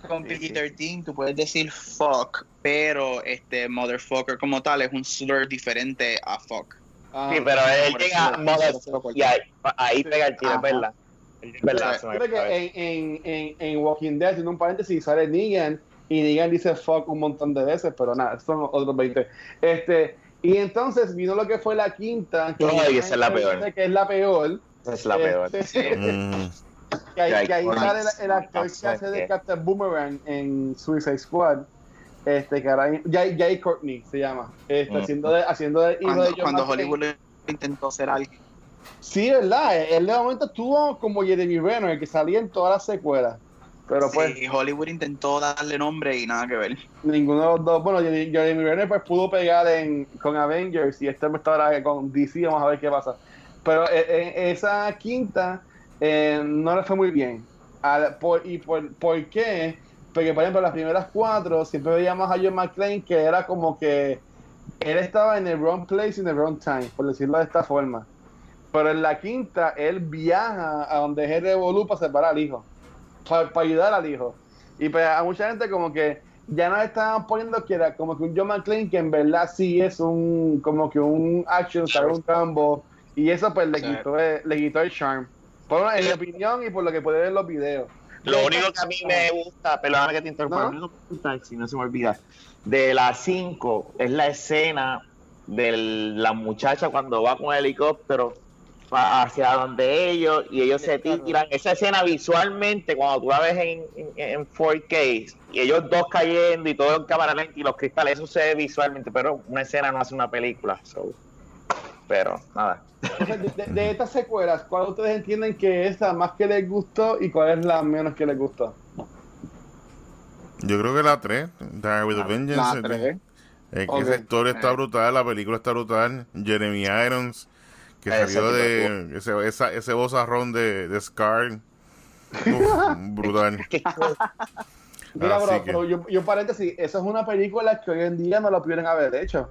con PG-13 tú puedes decir fuck, pero este motherfucker como tal es un slur diferente a fuck. Ah. Sí, pero él llega eso- mother- por eso lo cortan. y ahí, ahí pega el tiro, es verdad. Es verdad. de- que en, en, en, en Walking Dead, en un paréntesis, sale Negan y Negan dice fuck un montón de veces, pero nada, son otros 20. Este, y entonces vino lo que fue la quinta, que, Ay, esa es la peor. que es la peor. Es la peor. Este, <laughs> que ahí, que ahí sale el, el actor que hace de Captain Boomerang en Suicide Squad. Este, que ahora Jay, Jay Courtney se llama. Este, Mm. haciendo, de, haciendo de hijo Cuando, de John cuando. Hollywood intentó ser alguien. Sí, ¿verdad? Él de momento estuvo como Jeremy Renner, el que salía en todas las secuelas. Pero pues, Sí, Hollywood intentó darle nombre y nada que ver. ninguno de los dos. Bueno, Jeremy Renner pues pudo pegar en, con Avengers y este me está ahora con DC, vamos a ver qué pasa. Pero eh, en esa quinta eh, no le fue muy bien. Al- por, ¿Y por, por qué? Porque, por ejemplo, las primeras cuatro siempre veíamos a John McClane que era como que él estaba en el wrong place in the wrong time, por decirlo de esta forma. Pero en la quinta, él viaja a donde es el Revolú para separar al hijo, para, para ayudar al hijo. Y pues a mucha gente como que ya nos estaban poniendo que era como que un John McClane que en verdad sí es un como que un action star, un combo. Y eso pues le Sí. quitó, el- le quitó el charm. Por en mi opinión y por lo que puede ver en los videos. Lo único que a mí me gusta, perdóname que te interrumpa, ¿No? lo único que me gusta, si no se me olvida, de las 5 es la escena de la muchacha cuando va con el helicóptero hacia donde ellos y ellos se tiran. Esa escena visualmente, cuando tú la ves en, en, en 4K, y ellos dos cayendo y todo en cámara lenta y los cristales, eso se ve visualmente, pero una escena no hace una película. so. Pero nada. Entonces, de, de- de estas secuelas, ¿cuál ustedes entienden que es la más que les gustó y cuál es la menos que les gustó? Yo creo que la 3, Die with a Vengeance. La eh, tres. eh, que esa historia está Eh. brutal, la película está brutal. Jeremy Irons, que Ese salió de ese, esa, ese bozarrón de, de Scar. Uf, <laughs> brutal. Mira, Así bro, que- pero yo, yo paréntesis, eso es una película que hoy en día no lo pudieran haber hecho.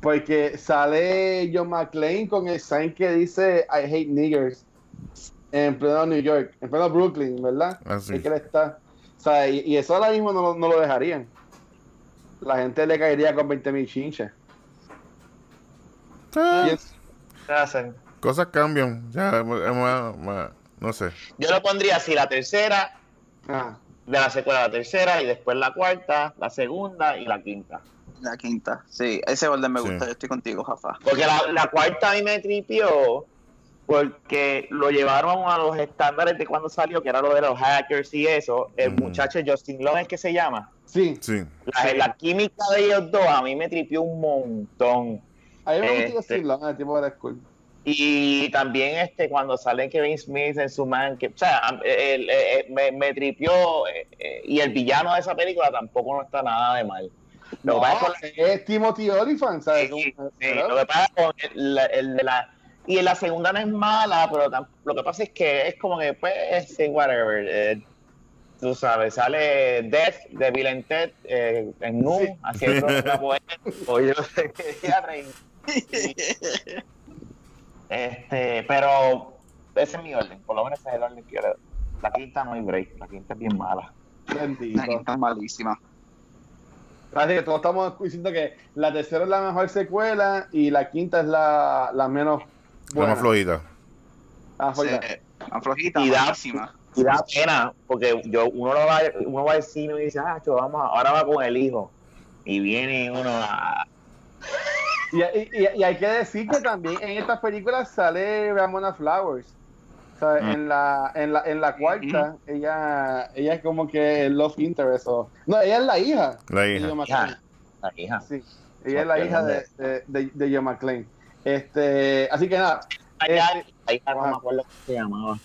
Porque sale John McClane con el sign que dice I hate niggers en pleno New York, en pleno Brooklyn, ¿verdad? Así. Es que él está. O sea, y, y eso ahora mismo no, lo- no lo dejarían. La gente le caería con 20 mil chinches. Ah, Y es- ¿Qué hacen? Cosas cambian. Ya, hemos- no sé. Yo lo pondría así, la tercera, ah, de la secuela la tercera y después la cuarta, la segunda y la quinta. La quinta. Sí, ese orden me Sí. gusta. Yo estoy contigo, Jafa. Porque la, la cuarta a mí me tripió porque lo llevaron a los estándares de cuando salió, que era lo de los hackers y eso. El muchacho Justin Long es que se llama. sí, Sí. La, la química de ellos dos a mí me tripió un montón. A mí me gusta Este. decirlo, el tipo de la school. Y también este cuando sale Kevin Smith en su man, que, o sea, el- el- el- me, me tripió eh, eh, y el villano de esa película tampoco no está nada de mal. Lo No, que pasa es con la- es Timothy Olyphant, ¿sabes? Sí, Como- sí, lo que pasa con el, el de la y en la segunda no es mala, pero tam- lo que pasa es que es como que pues sí, whatever. eh, tú sabes, sale Death de Bill and Ted eh, en Nu Sí. haciendo una poeta o yo <laughs> sé qué. <laughs> Este, pero ese es mi orden, por lo menos ese es el orden que yo le doy. La quinta no hay break, la quinta es bien mala. Bendito. La quinta es malísima. Así que todos estamos diciendo que la tercera es la mejor secuela y la quinta es la, la menos La buena. más flojita. Ah, Sí, flojita. la flojita, Y da-. Y da pena, porque yo uno lo va, uno va al cine y dice, ah, cho, vamos, a- ahora va con el hijo. Y viene uno a... Y, y- y- hay que decir que también en estas películas sale Ramona Flowers. O sea, Mm. en, la, en, la, en la cuarta, ella, ella es como que el love interest. o- no, ella es la hija. La de hija. Hija. La hija. Sí, ella es la hija de, de, de, de John McClane. Este, así que nada, Allá, Eh, la hija no me acuerdo cómo se llamaba.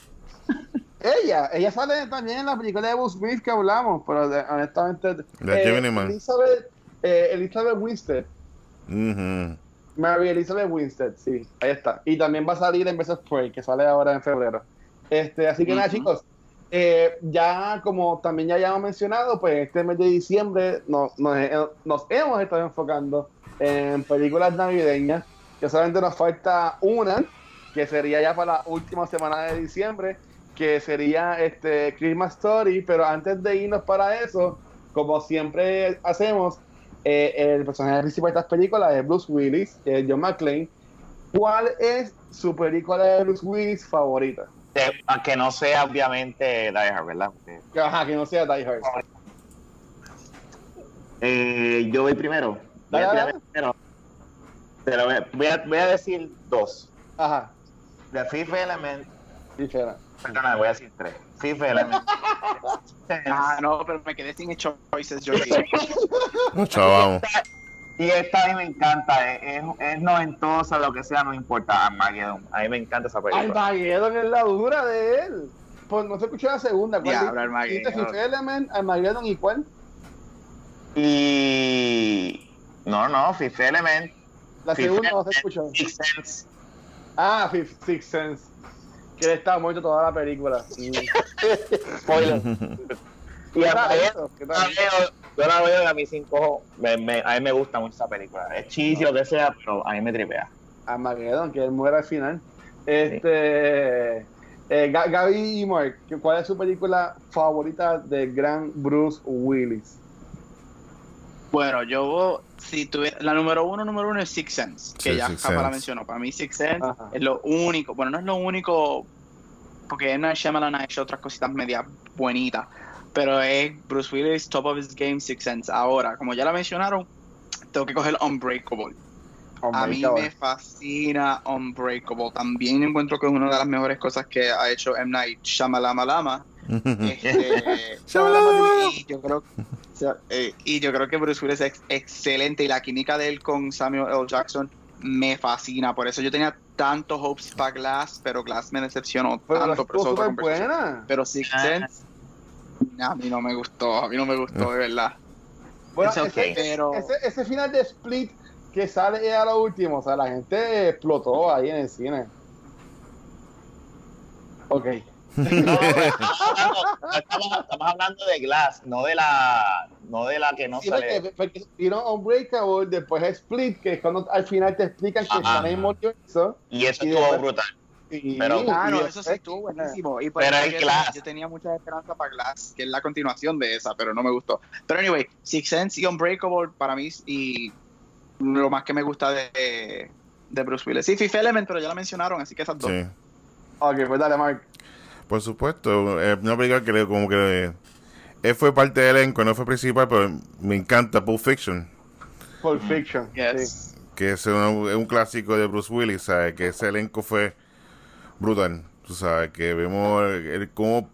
ella, ella sale también en la película de Will Smith que hablamos, pero de- honestamente. La Gemini Man. Elizabeth, eh, Elizabeth Winstead. Ujú. Mary Elizabeth Winstead, sí, ahí está. Y también va a salir en Besos Prey, que sale ahora en febrero. Este, así que nada, Ujú. chicos, eh, ya como también ya habíamos mencionado, pues este mes de diciembre nos, nos, nos hemos estado enfocando en películas navideñas, que solamente nos falta una, que sería ya para la última semana de diciembre, que sería este Christmas Story, pero antes de irnos para eso, como siempre hacemos, eh, el personaje principal de estas películas es Bruce Willis, eh, John McClane. ¿Cuál es su película de Bruce Willis favorita? Eh, Aunque no sea obviamente Die Hard, ¿verdad? Ajá, que no sea Die Hard. eh, yo voy primero. Voy a, primero. Pero voy a- voy a, decir dos. Ajá, The Fifth Element, dijera. Perdona, voy a decir tres. Fifth <laughs> Element. Ah, no, pero me quedé sin choices, Jordi. <laughs> No, chavamos. Y esta a mí me encanta, es, es, es noventosa, lo que sea, no importa. Armageddon, a mí me encanta esa película. Armageddon es la dura de él. pues, no se escuchó la segunda. ¿Cuál Diablo? Armageddon. Fifth Element, Armageddon y cuál? Y. No, no, Fifth Element, La Fifth segunda no se escuchó. Sixth Sense. Ah, Fifth, Sixth Sense. Que él estaba muerto toda la película. <laughs> Spoiler. y ¿Qué tal Armageddon, eso? ¿Qué yo la tal? veo, yo la veo y a mí sin cojo. Me, me- a mí me gusta mucho esa película. Es cheesy lo que sea, pero a mí me tripea. Armageddon, que él muera al final. Este. eh, Ga- Gaby y Mark, ¿qué- ¿cuál es su película favorita del gran Bruce Willis? Bueno, yo, si tuviera, la número uno, número uno es Six Sense, que Sí, ya Japa la mencionó. Para mí Six Sense Ajá. es lo único, bueno, no es lo único, porque M. Night Shyamalan ha hecho otras cositas medias buenitas, pero es Bruce Willis, top of his game, Six Sense. Ahora, como ya la mencionaron, tengo que coger Unbreakable. A mí me fascina Unbreakable. También encuentro que es una de las mejores cosas que ha hecho M. Night Shyamalan. <laughs> Este, y yo creo sea, eh, y yo creo que Bruce Willis es ex- excelente y la química de él con Samuel L. Jackson me fascina. Por eso yo tenía tantos hopes para Glass, pero Glass me decepcionó Pero tanto. Pero, eso buena. pero Six Ah. Sense, a mí no me gustó. A mí no me gustó, de verdad. Bueno, okay. ese, Pero- ese, ese final de Split que sale a lo último, o sea, la gente explotó ahí en el cine. Ok. No, estamos, estamos- estamos hablando de Glass, no de la, no de la que no Sí, sale. porque, porque vino Unbreakable, después Split, que es cuando al final te explican que están en multiverso. Y eso y estuvo después- brutal. Y, Pero- no, y eso sí estuvo buenísimo. Y por Pero eso yo- Glass. Yo tenía mucha esperanza para Glass, que es la continuación de esa, pero no me gustó. Pero anyway, Six Sense y Unbreakable para mí y lo más que me gusta de, de Bruce Willis. Sí, Fifth Element, pero ya la mencionaron, así que esas dos. Sí. Ok, pues dale, Mark. Por supuesto, es una película que le- como que él fue parte del elenco, no fue principal, pero me encanta Pulp Fiction, Pulp Fiction. sí. Yes. que es, un clásico de Bruce Willis, ¿sabes? Que ese elenco fue brutal, tú sabes, que vemos el- el cómo,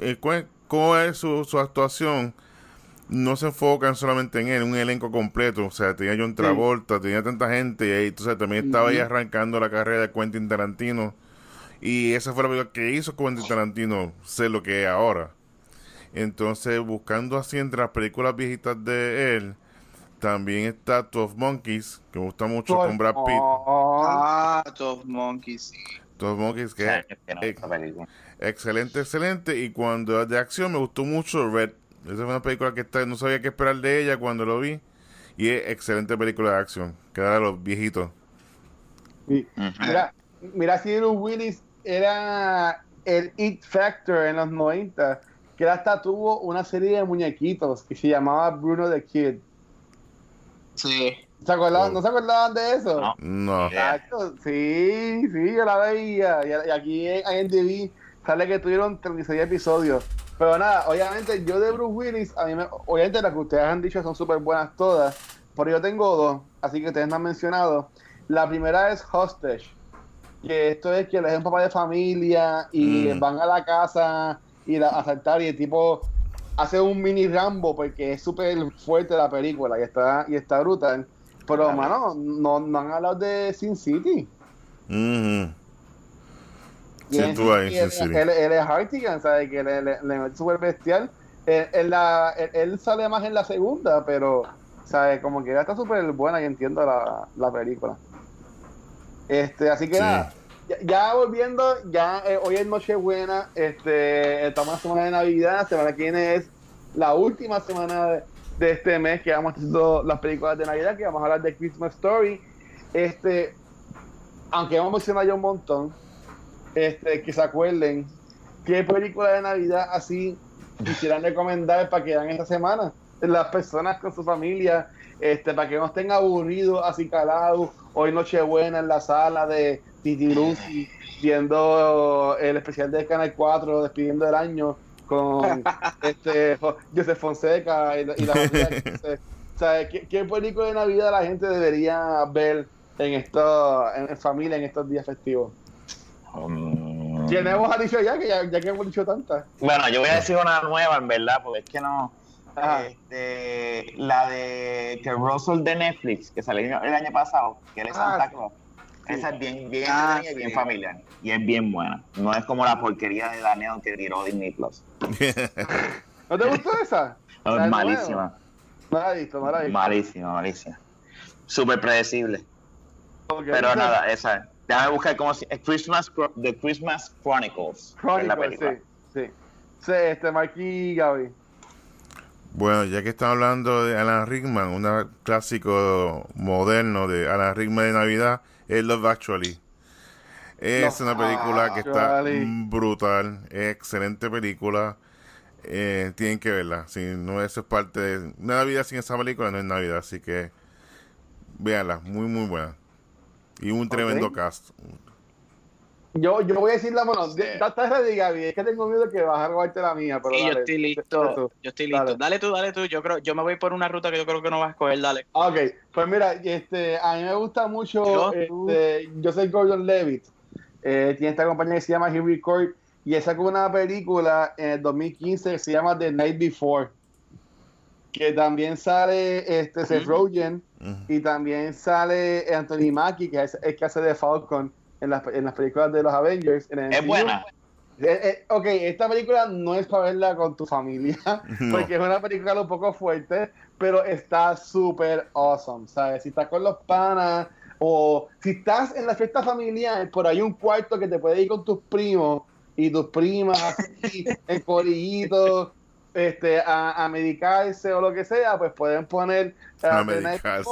el cómo es su, su actuación, no se enfocan solamente en él, un elenco completo, o sea, tenía John Travolta, tenía tanta gente, y ahí, tú sabes, también estaba ahí arrancando la carrera de Quentin Tarantino, y esa fue la película que hizo Quentin Tarantino ser lo que es ahora. Entonces, buscando así entre las películas viejitas de él, también está 12 Monkeys, que me gusta mucho con Brad Pitt. Oh, Ah, Twelve Monkeys, sí. 12 Monkeys, que O sea, es es que no, excelente, excelente. Y cuando es de acción, me gustó mucho Red. Esa es una película que está, no sabía qué esperar de ella cuando lo vi. Y es excelente película de acción, que era de los viejitos. Mira, mira si Bruce Willis era el It Factor en los 90, que él hasta tuvo una serie de muñequitos que se llamaba Bruno the Kid. Sí. ¿Se acordaban? Oh. ¿No se acordaban de eso? No. No. Exacto, Sí, sí, yo la veía. Y, y aquí en IMDb sale que tuvieron 36 episodios. Pero nada, obviamente yo de Bruce Willis, a mí me, obviamente las que ustedes han dicho son súper buenas todas, pero yo tengo dos, así que ustedes no han mencionado. La primera es Hostage, que esto es que él es un papá de familia y Mm. van a la casa y la, a saltar y el tipo hace un mini Rambo porque es súper fuerte la película y está, y está brutal. Pero, Claro. mano, no, no han hablado de Sin City. Y Sí, tú ahí, Sin City, él, él- es Hartigan, ¿sabes? Que le, le, le mete súper bestial. Él, él la- él- él sale más en la segunda, pero, ¿sabes? Como que ya está súper buena y entiendo la, la película. Este, así que Sí. nada, ya, ya volviendo, ya eh, hoy es Nochebuena, este, estamos en la semana de Navidad, la semana que viene es la última semana de, de este mes que vamos haciendo las películas de Navidad, que vamos a hablar de Christmas Story. Este, aunque hemos mencionado ya un montón, este, que se acuerden qué película de Navidad así quisieran recomendar para que vean esta semana. Las personas con su familia, este, para que no estén aburridos, así calados, hoy Nochebuena en la sala de Titi Lucy, viendo el especial de Canal 4, despidiendo el año con <laughs> este Joseph Fonseca y, la- y la familia. Entonces, ¿sabes? ¿Qué, ¿Qué película de Navidad la gente debería ver en esto, en, en familia en estos días festivos? Um, ¿Quién hemos dicho ya? Que ya, ya que hemos dicho tantas. Bueno, yo voy a decir una nueva, en verdad, porque es que no. Este, la de que Russell de Netflix, que salió el año pasado, que él es Ah, Santa Claus. Esa es bien, bien Ah, bien familiar. Y es bien buena. No es como la porquería de Daniel que tiró Disney Plus. <laughs> ¿No te gustó esa? Malísima. He visto. Malísima, malísima. Súper predecible. Pero nada, esa. Déjame buscar cómo se. Christmas, Chro- The Christmas Chronicles. es la Chronicle, película. sí, sí. Sí, este, Marky y Gaby. Bueno, ya que estamos hablando de Alan Rickman, un clásico moderno de Alan Rickman de Navidad, es Love Actually. Es una película que está brutal, excelente película. Eh, tienen que verla. Si no, eso es parte de una Navidad sin esa película, no es Navidad. Así que véanla, muy, muy buena. Y un tremendo cast. Yo, yo voy a decir la bueno, da ready, Gaby, es que tengo miedo que vas a robarte la mía, pero Sí, yo estoy listo. Yo estoy listo. Dale. Dale tú, dale tú. Yo creo, yo me voy por una ruta que yo creo que no vas a escoger, dale. Ok, pues mira, este, a mí me gusta mucho, Yo, este, yo soy Gordon Levitt, eh, tiene esta compañía que se llama Here Record y él sacó una película en el 2015 que se llama The Night Before, que también sale este, Seth. Rogen y también sale Anthony Mackie, que es el que hace de Falcon en las, en las películas de los Avengers. En el Es MCU. buena. Eh, eh, ok, esta película no es para verla con tu familia, <laughs> No. porque es una película un poco fuerte, pero está súper awesome, ¿sabes? Si estás con los panas o si estás en la fiesta familiar, por ahí un cuarto que te puede ir con tus primos y tus primas así, <laughs> en corillitos, este, a, a medicarse o lo que sea, pues pueden poner uh, A The Night medicarse,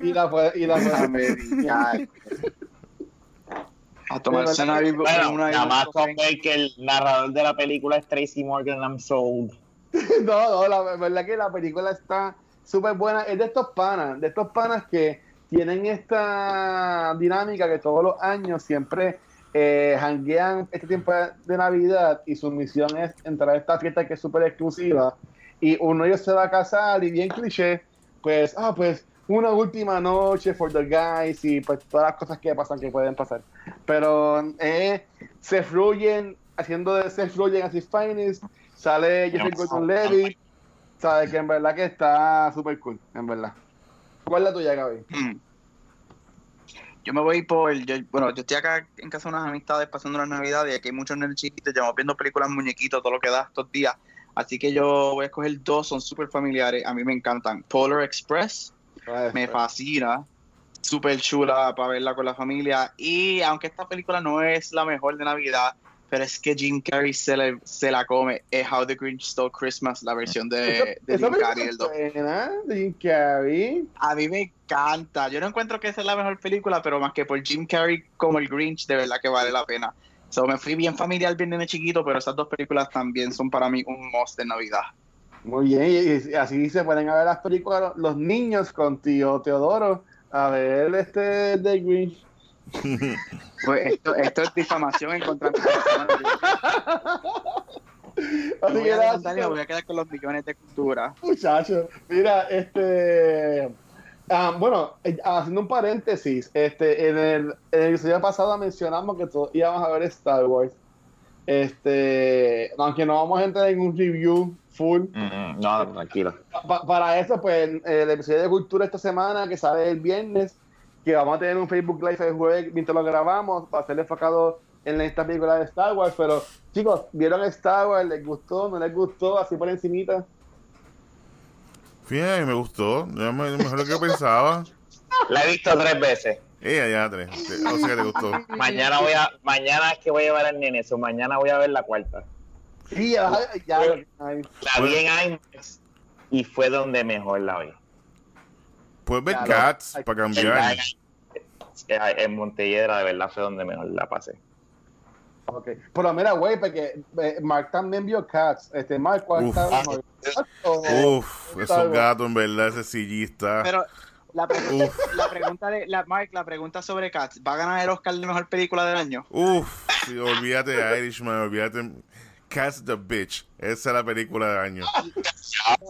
y la, y la A pueden <laughs> medicar. A tomarse una, Bueno, una nada más con ver que el narrador de la película es Tracy Morgan I'm sold. <laughs> No, no, la verdad que la película está súper buena. Es de estos panas, de estos panas que tienen esta dinámica que todos los años siempre eh, hanguean este tiempo de Navidad y su misión es entrar a esta fiesta que es súper exclusiva. Y uno de ellos se va a casar y bien cliché, pues, ah, pues una última noche for the guys y pues todas las cosas que pasan que pueden pasar. Pero eh, se fluyen haciendo de se fluyen así finest. Sale Jeffrey Gordon Levitt. Sabe que en verdad que está súper cool, en verdad. ¿Cuál es la tuya, Gaby? Hmm. Yo me voy por. yo- bueno, yo estoy acá en casa de unas amistades pasando las navidades y aquí hay muchos nenes chiquitos. Llevamos viendo películas muñequitos, todo lo que da estos días. Así que yo voy a escoger dos, son súper familiares. A mí me encantan. Polar Express, me fascina. Súper chula para verla con la familia. Y aunque esta película no es la mejor de Navidad, pero es que Jim Carrey se, le- se la come. Es How the Grinch Stole Christmas, la versión de, de Jim Carrey del es 2. buena, de Jim Carrey. A mí me encanta. Yo no encuentro que esa es la mejor película, pero más que por Jim Carrey como el Grinch, de verdad que vale la pena. So, me fui bien familiar, bien nene chiquito, pero esas dos películas también son para mí un must de Navidad. Muy bien, y, así se pueden ver las películas los niños con tío Teodoro a ver este de Grinch. <laughs> Pues esto, esto es difamación en contra de. <laughs> Así voy que a me voy a quedar con los millones de cultura. Muchachos, mira, este. ah, bueno, eh, haciendo un paréntesis, este, en el, en el episodio pasado mencionamos que todos íbamos a ver Star Wars. Este, aunque no vamos a entrar en un review full. Mm, mm, no, tranquilo. Pa- para eso, pues, el episodio de Cultura esta semana, que sale el viernes, que vamos a tener un Facebook Live el jueves mientras lo grabamos, para ser enfocado en esta película de Star Wars. Pero, chicos, ¿vieron Star Wars? ¿Les gustó? ¿No les gustó? Así por encimita. Fíjate, me gustó. Mejor lo que pensaba. La he visto tres veces. Ella ya tres. O sea que te gustó. <laughs> Mañana voy a, mañana es que voy a llevar al nene, eso mañana voy a ver la cuarta. Sí, ya, ya. La vi en IMAX y fue donde mejor la vi. Puedes ver Cats para cambiar. en Montelledra de verdad fue donde mejor la pasé. Ok. Pero mira, güey, porque eh, Mark también vio Cats. Este, Mark, ¿cuál Uf. está o- Uf, Wars? gatos, en verdad, ese sillista. Pero la pregunta, Uf. la pregunta de la Mark, la pregunta sobre Cats, ¿va a ganar el Oscar de mejor película del año? Uf, sí, olvídate de Irishman, olvídate. Cats the Bitch. Esa es la película del año.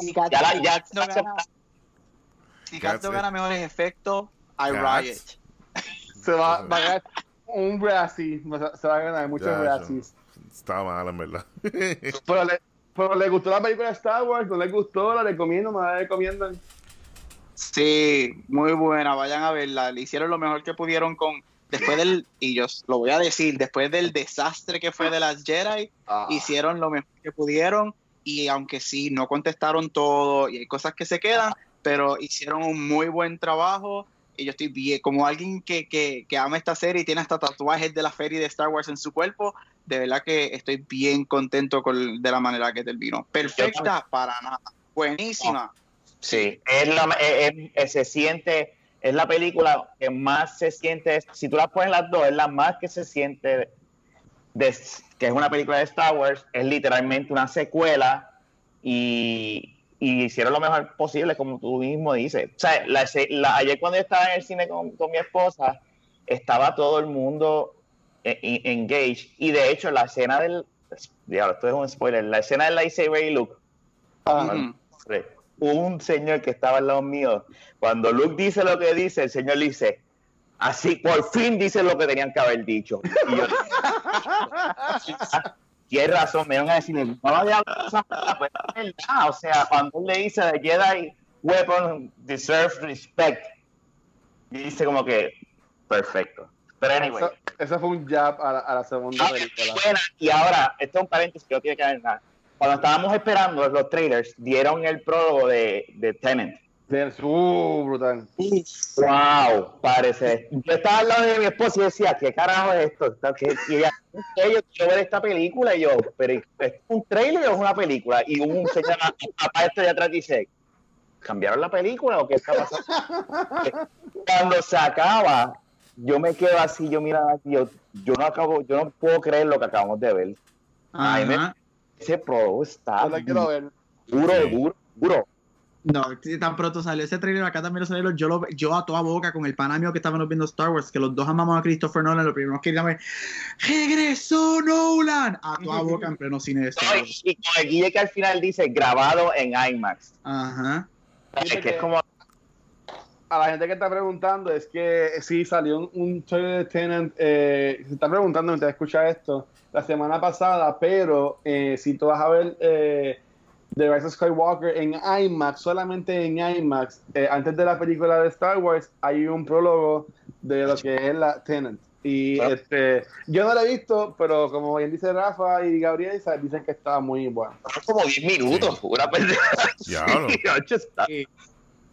Si Cats, Ya ya- no gana, si Cats Cats no es- gana mejores efectos, I Cats. riot. <laughs> Se va, va a ganar un Razzie. Se va a ganar muchos Razzies. Estaba mal, en verdad. Pero le, pero le gustó la película de Star Wars, no le gustó, la recomiendo, me la recomiendan. Sí, muy buena, vayan a verla. Le hicieron lo mejor que pudieron con después del, y yo lo voy a decir, después del desastre que fue de las Jedi, Ah. hicieron lo mejor que pudieron y aunque sí, no contestaron todo y hay cosas que se quedan, pero hicieron un muy buen trabajo y yo estoy bien, como alguien que, que, que ama esta serie y tiene hasta tatuajes de la feria de Star Wars en su cuerpo, de verdad que estoy bien contento con, de la manera que terminó. Perfecta para nada, buenísima. Sí, es la, es- es- se siente, es la película que más se siente, si tú las pones las dos, es la más que se siente, de, que es una película de Star Wars, es literalmente una secuela y, y hicieron lo mejor posible, como tú mismo dices. O sea, la, la- ayer cuando yo estaba en el cine con, con mi esposa, estaba todo el mundo eh, en- engaged y de hecho la escena del, diablo, esto es un spoiler, la escena del lightsaber y Luke, Ah, Ujú. Un señor que estaba al lado mío, cuando Luke dice lo que dice, el señor le dice, así, por fin dice lo que tenían que haber dicho. Y yo, <laughs> tienes razón, me van a decir, no había hablado, pues es verdad, o sea, cuando él le dice, the Jedi weapon deserves respect, dice como que, perfecto. Pero anyway, Eso, eso fue un jab a la, a la segunda Ah, película. buena. Y ahora, esto es un paréntesis que no tiene que ver nada. Cuando estábamos esperando los trailers, dieron el prólogo de, de Tenant. Uh, brutal. Wow, parece. Yo estaba al lado de mi esposa y decía, ¿qué carajo es esto? ¿Qué- Y ella, "¿Qué? yo quiero ver esta película. Y yo, ¿pero es un trailer o es una película? Y un señor aparte de atrás dice, ¿cambiaron la película o qué está pasando? Cuando se acaba, yo me quedo así, yo mira, yo, yo no acabo, yo no puedo creer lo que acabamos de ver. Ay, me-. Ese pro está Yo la quiero ver. duro, Sí. duro, duro. No, tan pronto salió ese trailer, acá también lo salió, yo, lo, yo a toda boca con el pana mío que estábamos viendo Star Wars, que los dos amamos a Christopher Nolan, lo primero que queríamos ver, ¡regresó Nolan! A toda boca en pleno cine de Star No, y, Wars. y con el guille que al final dice grabado en IMAX. Ajá. Fíjate que es como A la gente que está preguntando, es que sí salió un, un trailer de Tenant. eh, se está preguntando mientras escucha esto la semana pasada, pero eh, si tú vas a ver eh, The Rise of Skywalker en IMAX, solamente en IMAX, eh, antes de la película de Star Wars, hay un prólogo de lo que es la Tenant. Y este, yo no lo he visto, pero como bien dice Rafa y Gabriel, dicen que está muy bueno. como 10 minutos, una pendeja. Sí, <laughs> ocho, está- Sí.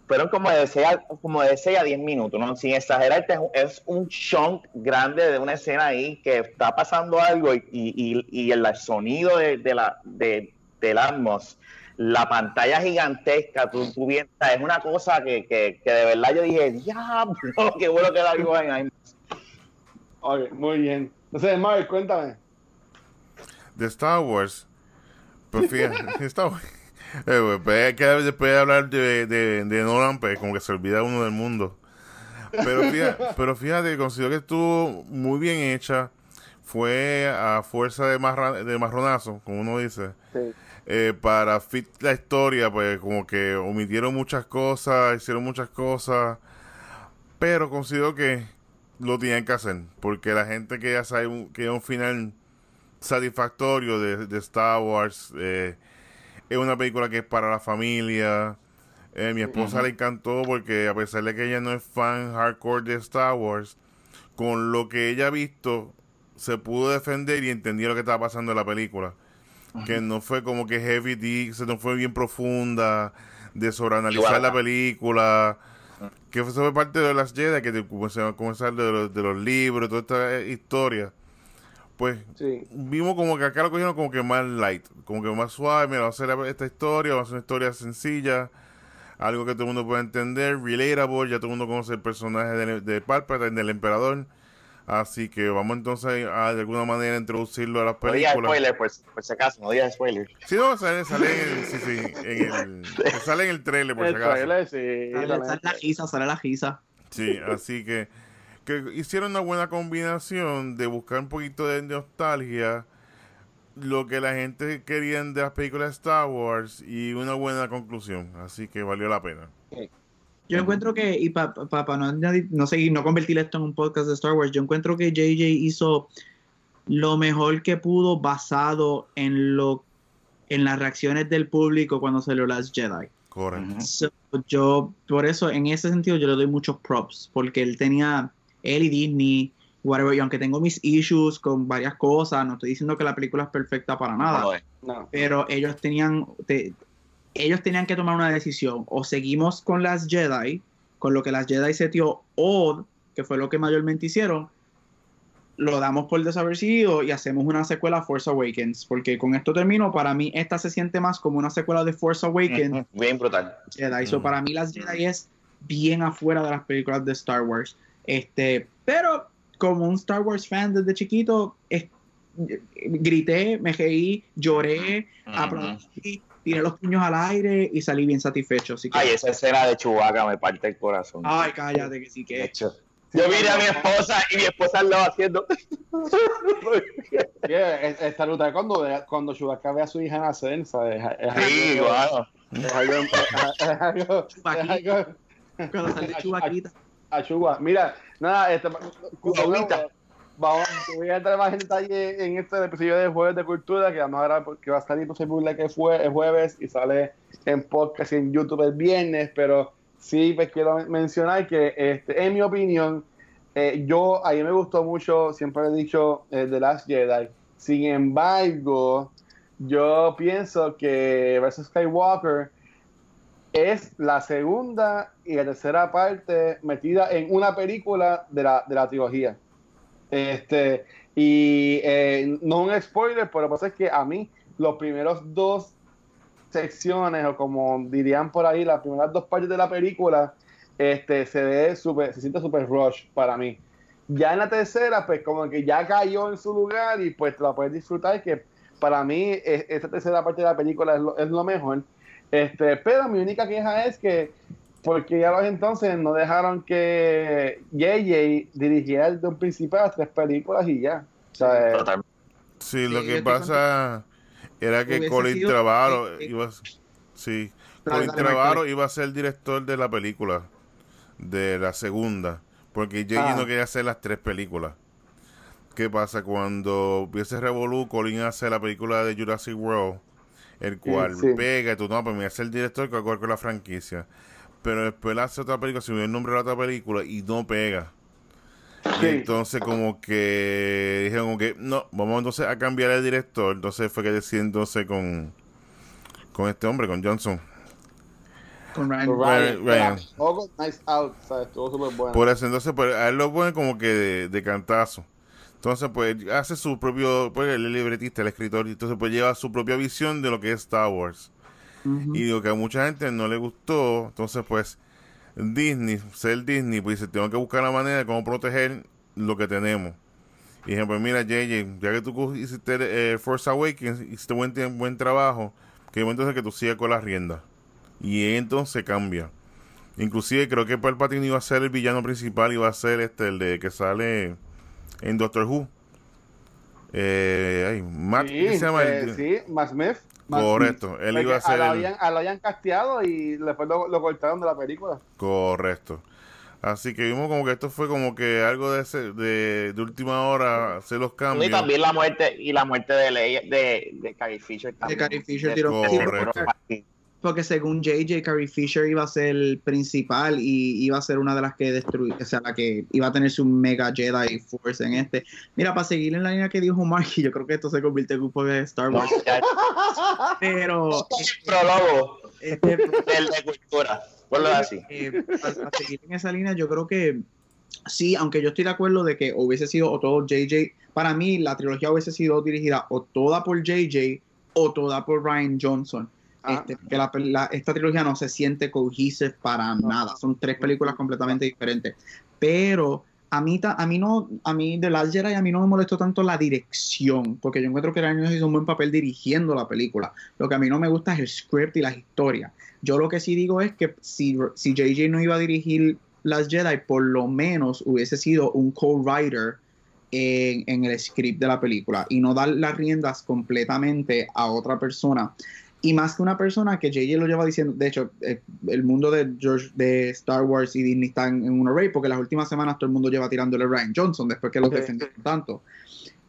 Fueron como de 6 a, como de 6 a 10 minutos, ¿no? Sin exagerarte, es un- es un chunk grande de una escena ahí que está pasando algo y, y, y- el sonido de, de la, de, del Atmos, la pantalla gigantesca, tú, tú vienes- es una cosa que, que, que de verdad yo dije, diablo, <laughs> qué bueno que la vivo en IMAX. Ok, muy bien. Entonces, Mark, cuéntame. de Star Wars. Pues fíjate, <laughs> Star Wars. Eh, pues, pues, que después de hablar de, de, de Nolan, pues como que se olvida uno del mundo. Pero fíjate, <laughs> pero fíjate, considero que estuvo muy bien hecha. Fue a fuerza de, marra- de marronazo, como uno dice. Sí. Eh, para fit la historia, pues como que omitieron muchas cosas, hicieron muchas cosas. Pero considero que lo tenían que hacer. Porque la gente que ya sabe un- que un final satisfactorio de, de Star Wars. eh, es una película que es para la familia. Eh, mi esposa le encantó porque a pesar de que ella no es fan hardcore de Star Wars, con lo que ella ha visto, se pudo defender y entendió lo que estaba pasando en la película. Que no fue como que heavy deep, se no fue bien profunda, de sobreanalizar la película. Que eso fue parte de las Jedi, que va a comenzar de los, de los libros, toda esta historia. Pues Sí. vimos como que acá lo cogieron como que más light, como que más suave, mira, vamos a hacer esta historia, vamos a hacer una historia sencilla, algo que todo el mundo pueda entender, relatable, ya todo el mundo conoce el personaje de, de Palpatine, del emperador, así que vamos entonces a de alguna manera introducirlo a las No digas películas. spoiler, por, por si acaso, no digas spoiler. Sí, no, sale, sale en el, sí, sí, en el, <laughs> sale en el trailer por si El acaso. trailer, sí. Sale, sale la giza, sale la giza. Sí, así que, que hicieron una buena combinación de buscar un poquito de nostalgia, lo que la gente quería de las películas de Star Wars y una buena conclusión. Así que valió la pena. Yo encuentro que, y para pa, pa no, no seguir, no convertir esto en un podcast de Star Wars, yo encuentro que JJ hizo lo mejor que pudo basado en lo en las reacciones del público cuando salió Last Jedi. Correcto. So, yo, por eso, en ese sentido, yo le doy muchos props, porque él tenía, él y Disney whatever, y aunque tengo mis issues con varias cosas, no estoy diciendo que la película es perfecta para nada, No, eh. No. pero ellos tenían, te- ellos tenían que tomar una decisión, o seguimos con las Jedi, con lo que las Jedi setió, o, que fue lo que mayormente hicieron, lo damos por desapercibido y hacemos una secuela Force Awakens, porque con esto termino, para mí esta se siente más como una secuela de Force Awakens Bien brutal. Jedi. So, Mm. para mí las Jedi es bien afuera de las películas de Star Wars. Este, pero como un Star Wars fan desde chiquito, es- grité, me reí, lloré, aplaudí, tiré los puños al aire y salí bien satisfecho. Así que, Ay, esa escena de Chewbacca me parte el corazón. ay, cállate que sí De que. hecho, yo miré a mi esposa y mi esposa lo haciendo. <laughs> Yeah, es- esta ruta es cuando, cuando Chewbacca ve a su hija nacer, ¿sabes? Es, es Sí, algo- wow. es algo- es- es algo- es Chubaquita. algo- Cuando sale Chubaquita. A Chuba. Mira, nada, este, Guaguita. vamos, voy a entrar más en detalle en este episodio de Jueves de Cultura, que vamos a grabar porque va a salir Live que fue el jueves y sale en podcast y en YouTube el viernes, pero sí pues quiero men- mencionar que este, en mi opinión, eh, yo, a mí me gustó mucho, siempre he dicho, eh, The Last Jedi. Sin embargo, yo pienso que Versus Skywalker es la segunda y la tercera parte metida en una película de la, de la trilogía. Este, y eh, no un spoiler, pero lo que pasa es que a mí los primeros dos secciones, o como dirían por ahí, las primeras dos partes de la película, este, se ve súper, se siente super rush para mí. Ya en la tercera, pues como que ya cayó en su lugar y pues la puedes disfrutar, que para mí eh, esta tercera parte de la película es lo, es lo mejor. Este, pero mi única queja es que, porque ya los entonces no dejaron que JJ dirigiera desde un principio las tres películas y ya. O sea, eh, Total. Sí, lo que pasa era que Colin Trevorrow iba a- sí, Colin Trevorrow iba a ser el director de la película de la segunda, porque JJ Ah. no quería hacer las tres películas. ¿Qué pasa cuando empieza Revolu, Colin hace la película de Jurassic World, el cual sí. pega y tú no, pues me hace el director que acuerdo con la franquicia. Pero después hace otra película, se me dio el nombre de la otra película y no pega. Y Sí. entonces como que dijeron como que no, vamos entonces a cambiar el director. Entonces fue que deciden entonces con, con este hombre, con Johnson. Con Ryan. Ryan, Ryan. August Nice Out, ¿sabes? Estuvo súper bueno. Por eso entonces pues, a él lo ponen como que de, de cantazo. Entonces pues hace su propio, pues el libretista, el escritor, y entonces pues lleva su propia visión de lo que es Star Wars. Y digo que a mucha gente no le gustó. Entonces, pues, Disney, ser Disney, pues dice, tengo que buscar la manera de cómo proteger lo que tenemos. Y dije, pues mira, JJ, ya que tú hiciste eh, Force Awakens, hiciste buen, buen trabajo, que entonces que tú sigas con las riendas. Y entonces cambia. Inclusive creo que Palpatine iba a ser el villano principal, iba a ser este, el de que sale en Doctor Who. Eh, ay, Matt, sí, ¿qué se llama? eh, sí, Matt Smith. Correcto, él Porque iba a ser lo el- habían, a lo habían casteado y después lo, lo cortaron de la película. Correcto. Así que vimos como que esto fue como que algo de ese, de, de última hora hacer los Y cambios. también la muerte y la muerte de Leia, de, de Carrie Fisher también. Carrie Fisher De- tiró- Correcto. Sí, Porque según JJ, Carrie Fisher iba a ser el principal y iba a ser una de las que destruía, o sea, la que iba a tener su mega Jedi Force en este. Mira, para seguir en la línea que dijo Mark, <laughs> y yo creo que esto se convierte en un poco de Star Wars, pero el prólogo este, de cultura. Ponlo así. eh, a- a seguir en esa línea, yo creo que sí, aunque yo estoy de acuerdo de que hubiese sido o todo JJ, para mí la trilogía hubiese sido dirigida o toda por JJ o toda por Ryan Johnson. Ah. Este, que la, la- esta trilogía no se siente cohesive para nada. Son tres películas completamente diferentes. Pero a mí, ta- a mí no, a mí de Last Jedi a mí no me molestó tanto la dirección, porque yo encuentro que Ryan hizo un buen papel dirigiendo la película. Lo que a mí no me gusta es el script y las historias. Yo lo que sí digo es que si, si JJ no iba a dirigir Last Jedi, por lo menos hubiese sido un co-writer en, en el script de la película y no dar las riendas completamente a otra persona. Y más que una persona que JJ lo lleva diciendo, de hecho, eh, el mundo de George, de Star Wars y Disney están en un array, porque las últimas semanas todo el mundo lleva tirándole a Ryan Johnson después que lo Sí. defendieron tanto.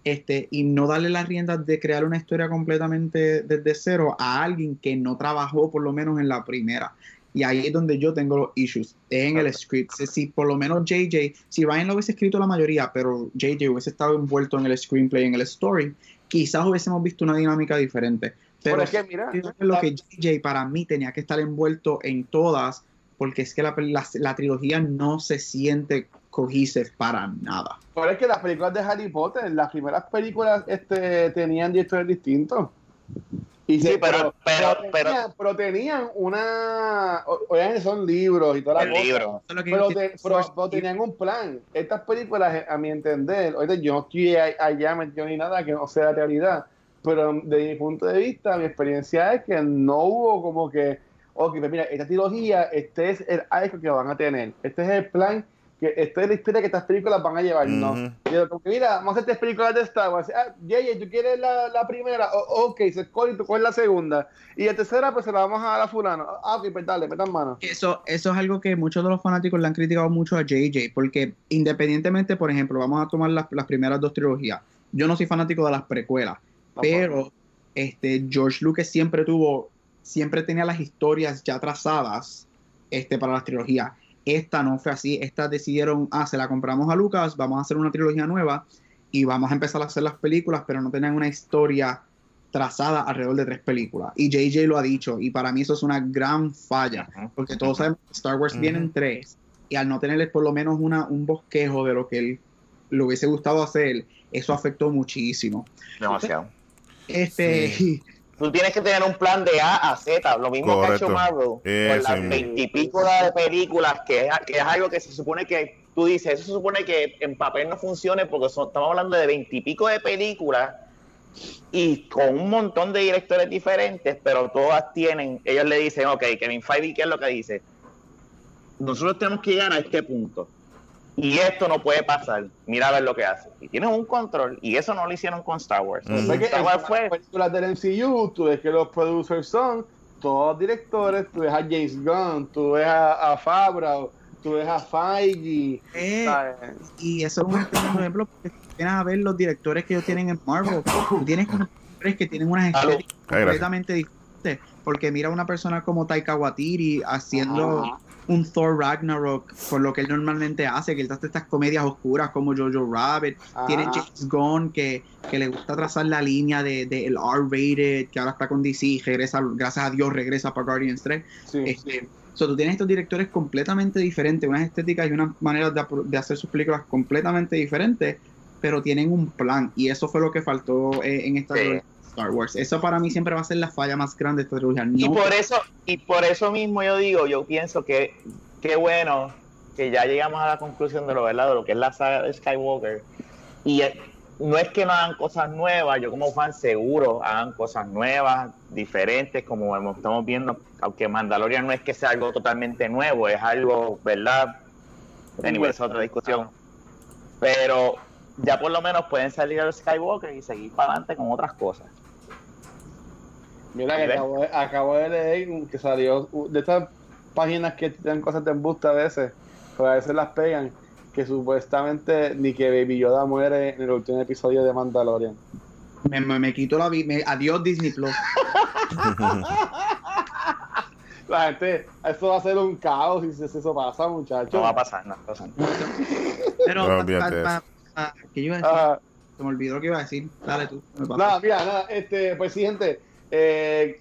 Este, y no darle las riendas de crear una historia completamente desde cero a alguien que no trabajó por lo menos en la primera. Y ahí es donde yo tengo los issues, es en el script. Si por lo menos JJ, si Ryan lo hubiese escrito la mayoría, pero JJ hubiese estado envuelto en el screenplay, en el story, quizás hubiésemos visto una dinámica diferente. Pero Pero es que, mira, es lo que JJ para mí tenía que estar envuelto en todas, porque es que la, la- la trilogía no se siente cohesive para nada. Pero es que las películas de Harry Potter, las primeras películas este, tenían directores distintos. Y Sí, se- pero- pero- tenían, pero tenían una. o- Obviamente son libros y toda la El cosa, libro. Que Pero, te- pero- pero tenían un plan. Estas películas, a mi entender, ahorita yo no estoy allá metido ni nada que no sea la realidad, pero de mi punto de vista, mi experiencia es que no hubo como que, ok, pues mira, esta trilogía, este es el arco que van a tener, este es el plan, que esta es la historia que estas películas van a llevar, no. Yo como que, mira, vamos a hacer tres películas de Star Wars. Ah, Yeye, ¿tú quieres la, la primera? O- ok, se escoge y tú coges la segunda. Y la tercera, pues se la vamos a dar a fulano. Ah, ok, pues dale, metan mano. Eso, eso es algo que muchos de los fanáticos le han criticado mucho a JJ, porque independientemente, por ejemplo, vamos a tomar las, las primeras dos trilogías. Yo no soy fanático de las precuelas, pero este, George Lucas siempre tuvo, siempre tenía las historias ya trazadas este, para las trilogías. Esta no fue así, esta decidieron, ah, se la compramos a Lucas, vamos a hacer una trilogía nueva y vamos a empezar a hacer las películas, pero no tenían una historia trazada alrededor de tres películas. Y JJ lo ha dicho, y para mí eso es una gran falla, porque todos sabemos que Star Wars Ujú. viene en tres, y al no tenerles por lo menos una, un bosquejo de lo que él le hubiese gustado hacer, eso afectó muchísimo. Demasiado. Este, <laughs> Tú tienes que tener un plan de A a Z, lo mismo que ha hecho Marvel, con las veintipico de películas, que es, que es algo que se supone que, tú dices, eso se supone que en papel no funcione porque son- estamos hablando de veintipico de películas y con un montón de directores diferentes, pero todas tienen, ellos le dicen, ok, Kevin Feige, ¿qué es lo que dice? Nosotros tenemos que llegar a este punto. Y esto no puede pasar. Mira a ver lo que hace. Y tienen un control. Y eso no lo hicieron con Star Wars. Sea que Star en Wars las fue películas del MCU, tú ves que los producers son todos directores, tú ves a James Gunn, tú ves a, a Favreau, tú ves a Feige, eh, y eso es un ejemplo, porque tienes a ver los directores que ellos tienen en Marvel, tú tienes directores que tienen unas estéticas completamente diferentes, porque mira una persona como Taika Waititi haciendo un Thor Ragnarok por lo que él normalmente hace, que él hace estas comedias oscuras como Jojo Rabbit, Ajá. tiene James Gunn que, que le gusta trazar la línea de, de el R-rated, que ahora está con DC, y regresa, gracias a Dios regresa para Guardians 3. Sí, Este, so, tú tienes estos directores completamente diferentes, unas estéticas y unas maneras de, de hacer sus películas completamente diferentes, pero tienen un plan, y eso fue lo que faltó eh, en esta Sí. Star Wars. Eso para mí siempre va a ser la falla más grande de esta trilogía. Y por eso, y por eso mismo yo digo, yo pienso que qué bueno que ya llegamos a la conclusión de lo verdad, de lo que es la saga de Skywalker. Y eh, no es que no hagan cosas nuevas, yo como fan seguro hagan cosas nuevas, diferentes, como estamos viendo, aunque Mandalorian no es que sea algo totalmente nuevo, es algo, ¿verdad? Anyway, es otra discusión. Pero ya por lo menos pueden salir al Skywalker y seguir para adelante con otras cosas. Mira que acabo de, acabo de leer que salió de estas páginas que tienen cosas de embuste a veces, pero a veces las pegan, que supuestamente ni que Baby Yoda muere en el último episodio de Mandalorian. me, me, me quito la vida. Adiós Disney Plus. <laughs> La gente, eso va a ser un caos si si eso pasa, muchachos. No va a pasar, no va a pasar. Pero, No, pa- olvídate pa- de pa- pa- ¿qué yo iba a decir? Ajá. Se me olvidó lo que iba a decir. Dale tú. Nada, mira, nada, este, pues sí, gente. Eh,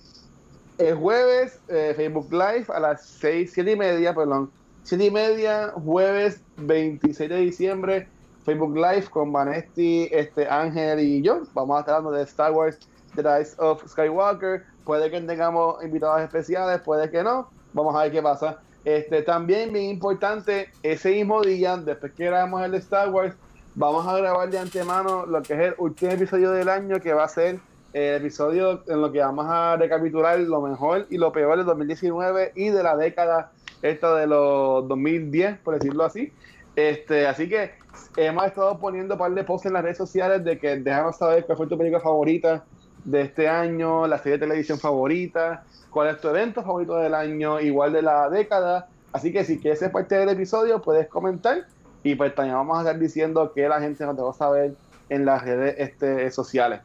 el jueves, eh, Facebook Live a las 6, 7 y media, perdón. 7 y media, jueves 26 de diciembre, Facebook Live con Vanesti, este, Ángel y yo. Vamos a estar hablando de Star Wars, The Rise of Skywalker. Puede que tengamos invitados especiales, puede que no. Vamos a ver qué pasa. Este, también bien importante, ese mismo día, después que grabamos el de Star Wars, vamos a grabar de antemano lo que es el último episodio del año, que va a ser el episodio en lo que vamos a recapitular lo mejor y lo peor del 2019 y de la década esta de los 2010, por decirlo así. Este, así que hemos estado poniendo un par de posts en las redes sociales de que déjanos saber cuál fue tu película favorita de este año, la serie de televisión favorita, cuál es tu evento favorito del año, igual de la década. Así que si quieres ser parte del episodio, puedes comentar y pues también vamos a estar diciendo que la gente nos dejó saber en las redes este, sociales.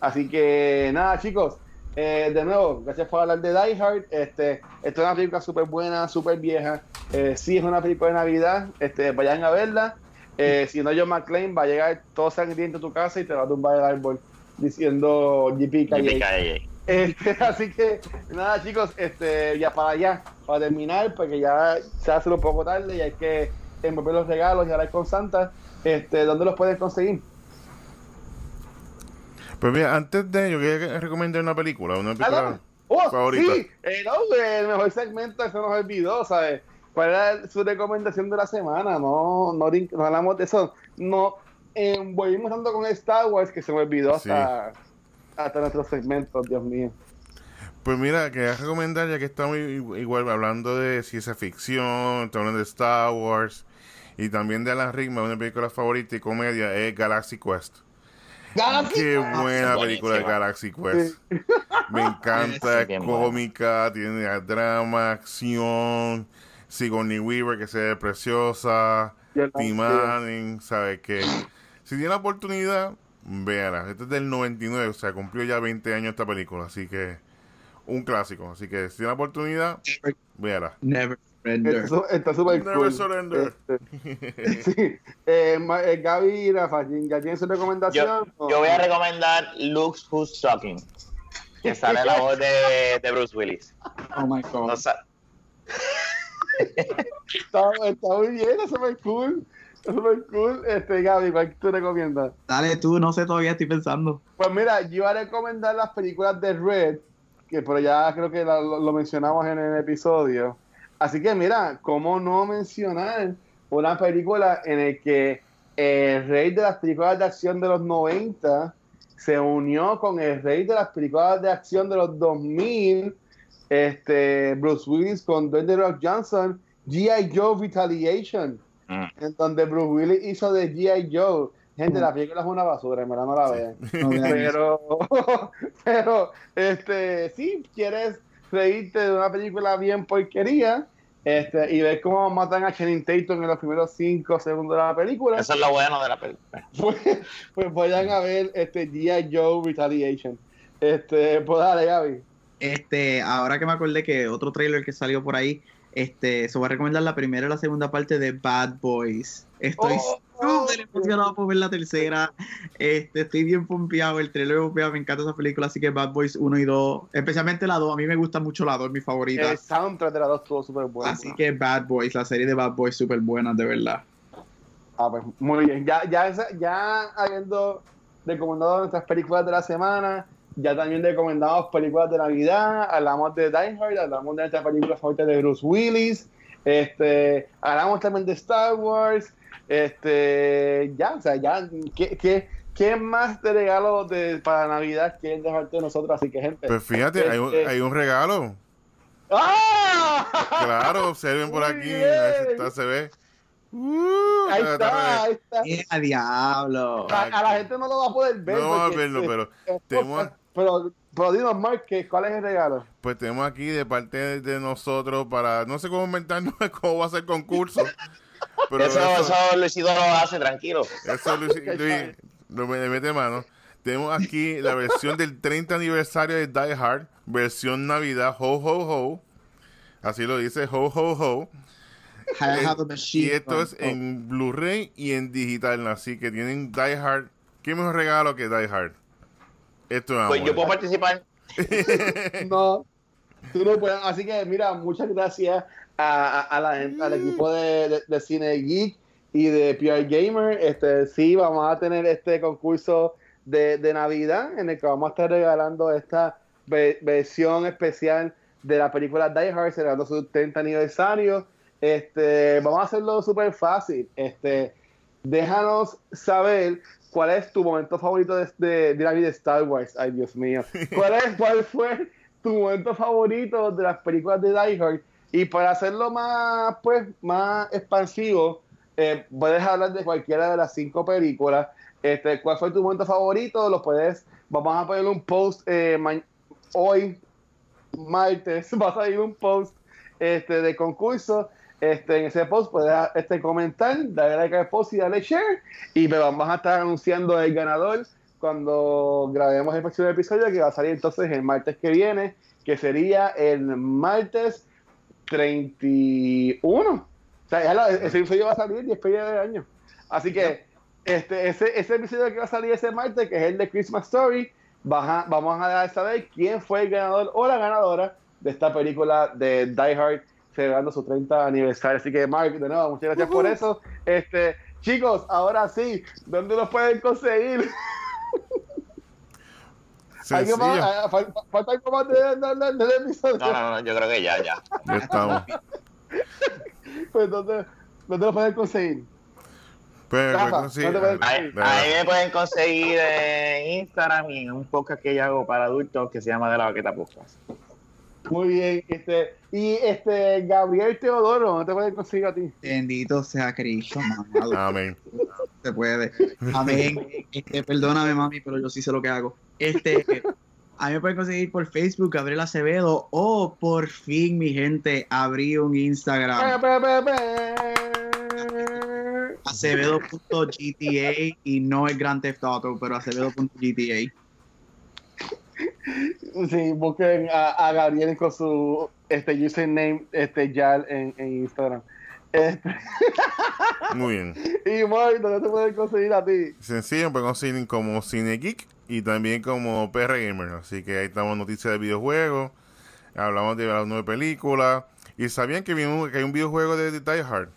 Así que nada, chicos, Eh, de nuevo, gracias por hablar de Die Hard. Este, esta es una película súper buena, súper vieja. Eh, sí es una película de Navidad. Este, vayan a verla. Eh, si no, John McClane va a llegar todo sangriento a tu casa y te va a tumbar el árbol diciendo JP JPKJ. este, <laughs> así que nada chicos, este, ya para allá, para terminar, porque ya se hace un poco tarde y hay que envolver los regalos y hablar con Santa. Este, ¿dónde los puedes conseguir? Pues mira, antes de yo quería recomendar una película, una Ah, película. Oh, favorita. sí, eh, no, el mejor segmento se nos olvidó, ¿sabes? ¿Cuál era su recomendación de la semana? No, no, no hablamos de eso. No envolvimos tanto con Star Wars que se me olvidó hasta, hasta nuestros segmentos, Dios mío. Pues mira, quería recomendar, ya que estamos igual hablando de ciencia ficción, estamos hablando de Star Wars y también de Alan Rickman, una película favorita y comedia es Galaxy Quest. Galaxy Qué buena película de Galaxy Quest. Me encanta, Sí, es cómica, tiene drama, acción, Sigourney Weaver que se ve preciosa, Tim Allen, ¿sabes qué? Si tiene la oportunidad, véala. Este es del 99, o sea, cumplió ya 20 años esta película, así que un clásico. Así que si tiene la oportunidad, véala. Never surrender. Está- Está súper Never cool. surrender. Este, <laughs> sí. Eh, eh, Gaby y Rafa, ¿ya tienen su Yo, recomendación? o- yo voy a recomendar Luke's Who's Talking, que sale la voz de, de Bruce Willis. Oh my god. No Está, está muy bien, está súper cool. Está súper cool. Este, Gaby, ¿cuál tú recomiendas? Dale tú, no sé, todavía estoy pensando. Pues mira, yo iba a recomendar las películas de Red, que pero ya creo que la- lo, lo mencionamos en el episodio. Así que mira, ¿cómo no mencionar una película en el que el rey de las películas de acción de los 90 se unió con el rey de las películas de acción de los 2000, este, Bruce Willis con Dwayne The Rock Johnson, G.I. Joe Retaliation, Mm. en donde Bruce Willis hizo de G.I. Joe. Gente, la película es una basura, en verdad no la vean. No vean eso. Pero, <laughs> pero, este, si quieres reírte de una película bien porquería, este, y ver cómo matan a Channing Tatum en los primeros cinco segundos de la película, Eso es lo bueno de la película. <laughs> pues, pues vayan a ver este G.I. Joe Retaliation. Este, pues dale, Gaby. Este, ahora que me acordé que otro trailer que salió por ahí, este, se va a recomendar la primera y la segunda parte de Bad Boys. Estoy Oh, súper emocionado por ver la tercera. Este, estoy bien pompeado, el trailer pompeado, me encanta esa película, así que Bad Boys 1 y 2, especialmente la 2, a mí me gusta mucho la 2, es mi favorita. El soundtrack de las dos estuvo súper bueno. Así que Bad Boys, la serie de Bad Boys súper buena, de verdad. Ah, pues muy bien. Ya, ya, ya habiendo recomendado nuestras películas de la semana, ya también recomendamos películas de Navidad, hablamos de Die Hard, hablamos de nuestras películas favoritas de Bruce Willis, este, hablamos también de Star Wars, este, ya, o sea, ya, ¿qué, qué, qué más de regalo de, para Navidad quieren dejarte de nosotros? Así que, gente. Pues fíjate, hay un, Este- hay un regalo. ¡Ah! Claro, observen por aquí. Ahí está, se ve. Uh, Ahí está- está, ahí está. ¡Eh, a diablo! A, a la gente no lo va a poder ver. No vamos a porque, verlo, eh, pero tenemos- pero, pero dinos, Mark, que ¿cuál es el regalo? Pues tenemos aquí de parte de, de nosotros para, no sé cómo inventarnos <laughs> cómo va a ser el concurso. Pero eso, eso, eso Luisito lo hace, tranquilo. eso Luis, <laughs> Luis, lo me- mete mano. Tenemos aquí la versión del 30 aniversario de Die Hard, versión Navidad, ho ho ho. Así lo dice, ho ho ho. A Y esto es en Blu-ray y en digital, así que tienen Die Hard. ¿Qué mejor regalo que Die Hard? Esto es Pues yo puedo participar. <laughs> No, tú no puedes. Así que, mira, muchas gracias a, la gente, al equipo de, de- de Cine Geek y de PR Gamer. Este, sí, vamos a tener este concurso de, de Navidad en el que vamos a estar regalando esta ve- versión especial de la película Die Hard, celebrando su 30 aniversario. Este, vamos a hacerlo súper fácil. Este, déjanos saber cuál es tu momento favorito de, de, de la vida de Star Wars. Ay, Dios mío. <laughs> ¿Cuál, es, ¿Cuál fue tu momento favorito de las películas de Die Hard? Y para hacerlo más, pues, más expansivo, eh, puedes hablar de cualquiera de las cinco películas. Este, ¿Cuál fue tu momento favorito? Lo puedes, vamos a poner un post eh, hoy, martes, <laughs> va a salir un post este, de concurso. Este, en ese post puedes este, comentar, darle like al post y darle share. Y me vamos a estar anunciando el ganador cuando grabemos el próximo episodio, que va a salir entonces el martes que viene, que sería el martes 31. O sea, ese episodio va a salir después de año. Así que este, ese, ese episodio que va a salir ese martes, que es el de Christmas Story, baja- vamos a saber quién fue el ganador o la ganadora de esta película de Die Hard celebrando su 30 aniversario. Así que, Mark, de nuevo, muchas gracias por eso. Este, chicos, ahora sí, ¿dónde los pueden conseguir? <laughs> ¿Alguien Sencillo. más? Ah, fal- fal- ¿Falta algo más de- de- de- del episodio? No, no, no, yo creo que ya, ya. Ya estamos. <laughs> Pues, ¿dónde, ¿dónde los pueden conseguir? Pues, Rafa, sí, ¿dónde pueden- ah, Ahí, de- ahí me pueden conseguir en Instagram y en un podcast que yo hago para adultos que se llama De la Baqueta Podcast. Muy bien. Este, y este, Gabriel Teodoro, ¿dónde te pueden conseguir a ti? Bendito sea Cristo, <laughs> mamado. Amén. se puede. Amén. Este, perdóname, mami, pero yo sí sé lo que hago. Este, a mí me pueden conseguir por Facebook, Gabriel Acevedo, o por fin, mi gente, abrí un Instagram, acevedo.gta, y no es Grand Theft Auto, pero acevedo.gta. Sí, busquen a, a Gabriel con su este username este ya en, en Instagram. Este, Muy bien. <laughs> y Moy, ¿dónde te pueden conseguir a ti? Sencillo, me consiguen como Cine Geek y también como PR Gamer. Así que ahí estamos noticias de videojuegos. Hablamos de las nueve películas. Y sabían que, que hay un videojuego de, de Die Hard.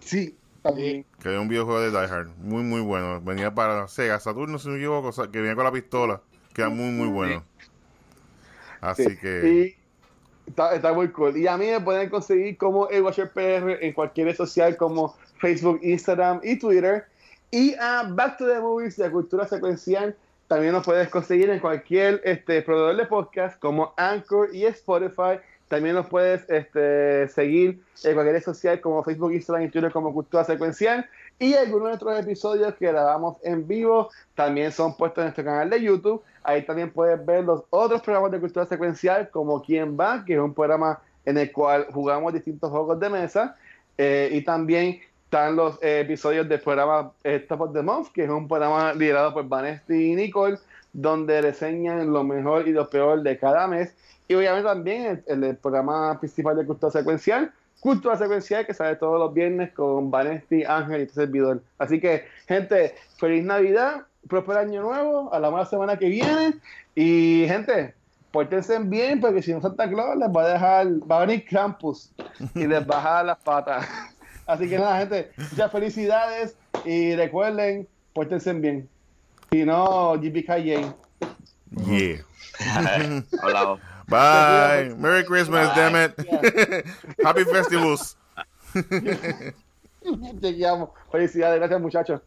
Sí, también. Que hay un videojuego de Die Hard. Muy, muy bueno. Venía para Sega Saturno, si no me equivoco. Que venía con la pistola. Queda muy, muy bueno. Así Sí, que. Y está, está muy cool. Y a mí me pueden conseguir como el Watcher PR en cualquier red social como Facebook, Instagram y Twitter. Y a Back to the Movies de Cultura Secuencial también nos puedes conseguir en cualquier este, proveedor de podcast como Anchor y Spotify. También nos puedes este, seguir en cualquier red social como Facebook, Instagram y Twitter como Cultura Secuencial. Y algunos de nuestros episodios que grabamos en vivo también son puestos en nuestro canal de YouTube. Ahí también puedes ver los otros programas de cultura secuencial, como Quién va, que es un programa en el cual jugamos distintos juegos de mesa. Eh, y también están los eh, episodios del programa eh, Top of the Month, que es un programa liderado por Vanesti y Nicole, donde reseñan lo mejor y lo peor de cada mes. Y obviamente también el, el programa principal de cultura secuencial, Cultura Secuencial, que sale todos los viernes con Vanesti, Ángel y tu servidor. Así que, gente, feliz Navidad, próspero año nuevo, a la buena semana que viene. Y, gente, pórtense bien, porque si no Santa Claus les va a dejar, va a venir Krampus y les va a jalar las patas. <laughs> Así que nada, gente, muchas felicidades y recuerden, pórtense bien. Si no, JPKJ. Yeah. <laughs> Hablamos. Bye. Merry Christmas, Bye. damn it. Happy Festivals. Chequeamos. <laughs> Felicidades, gracias muchachos.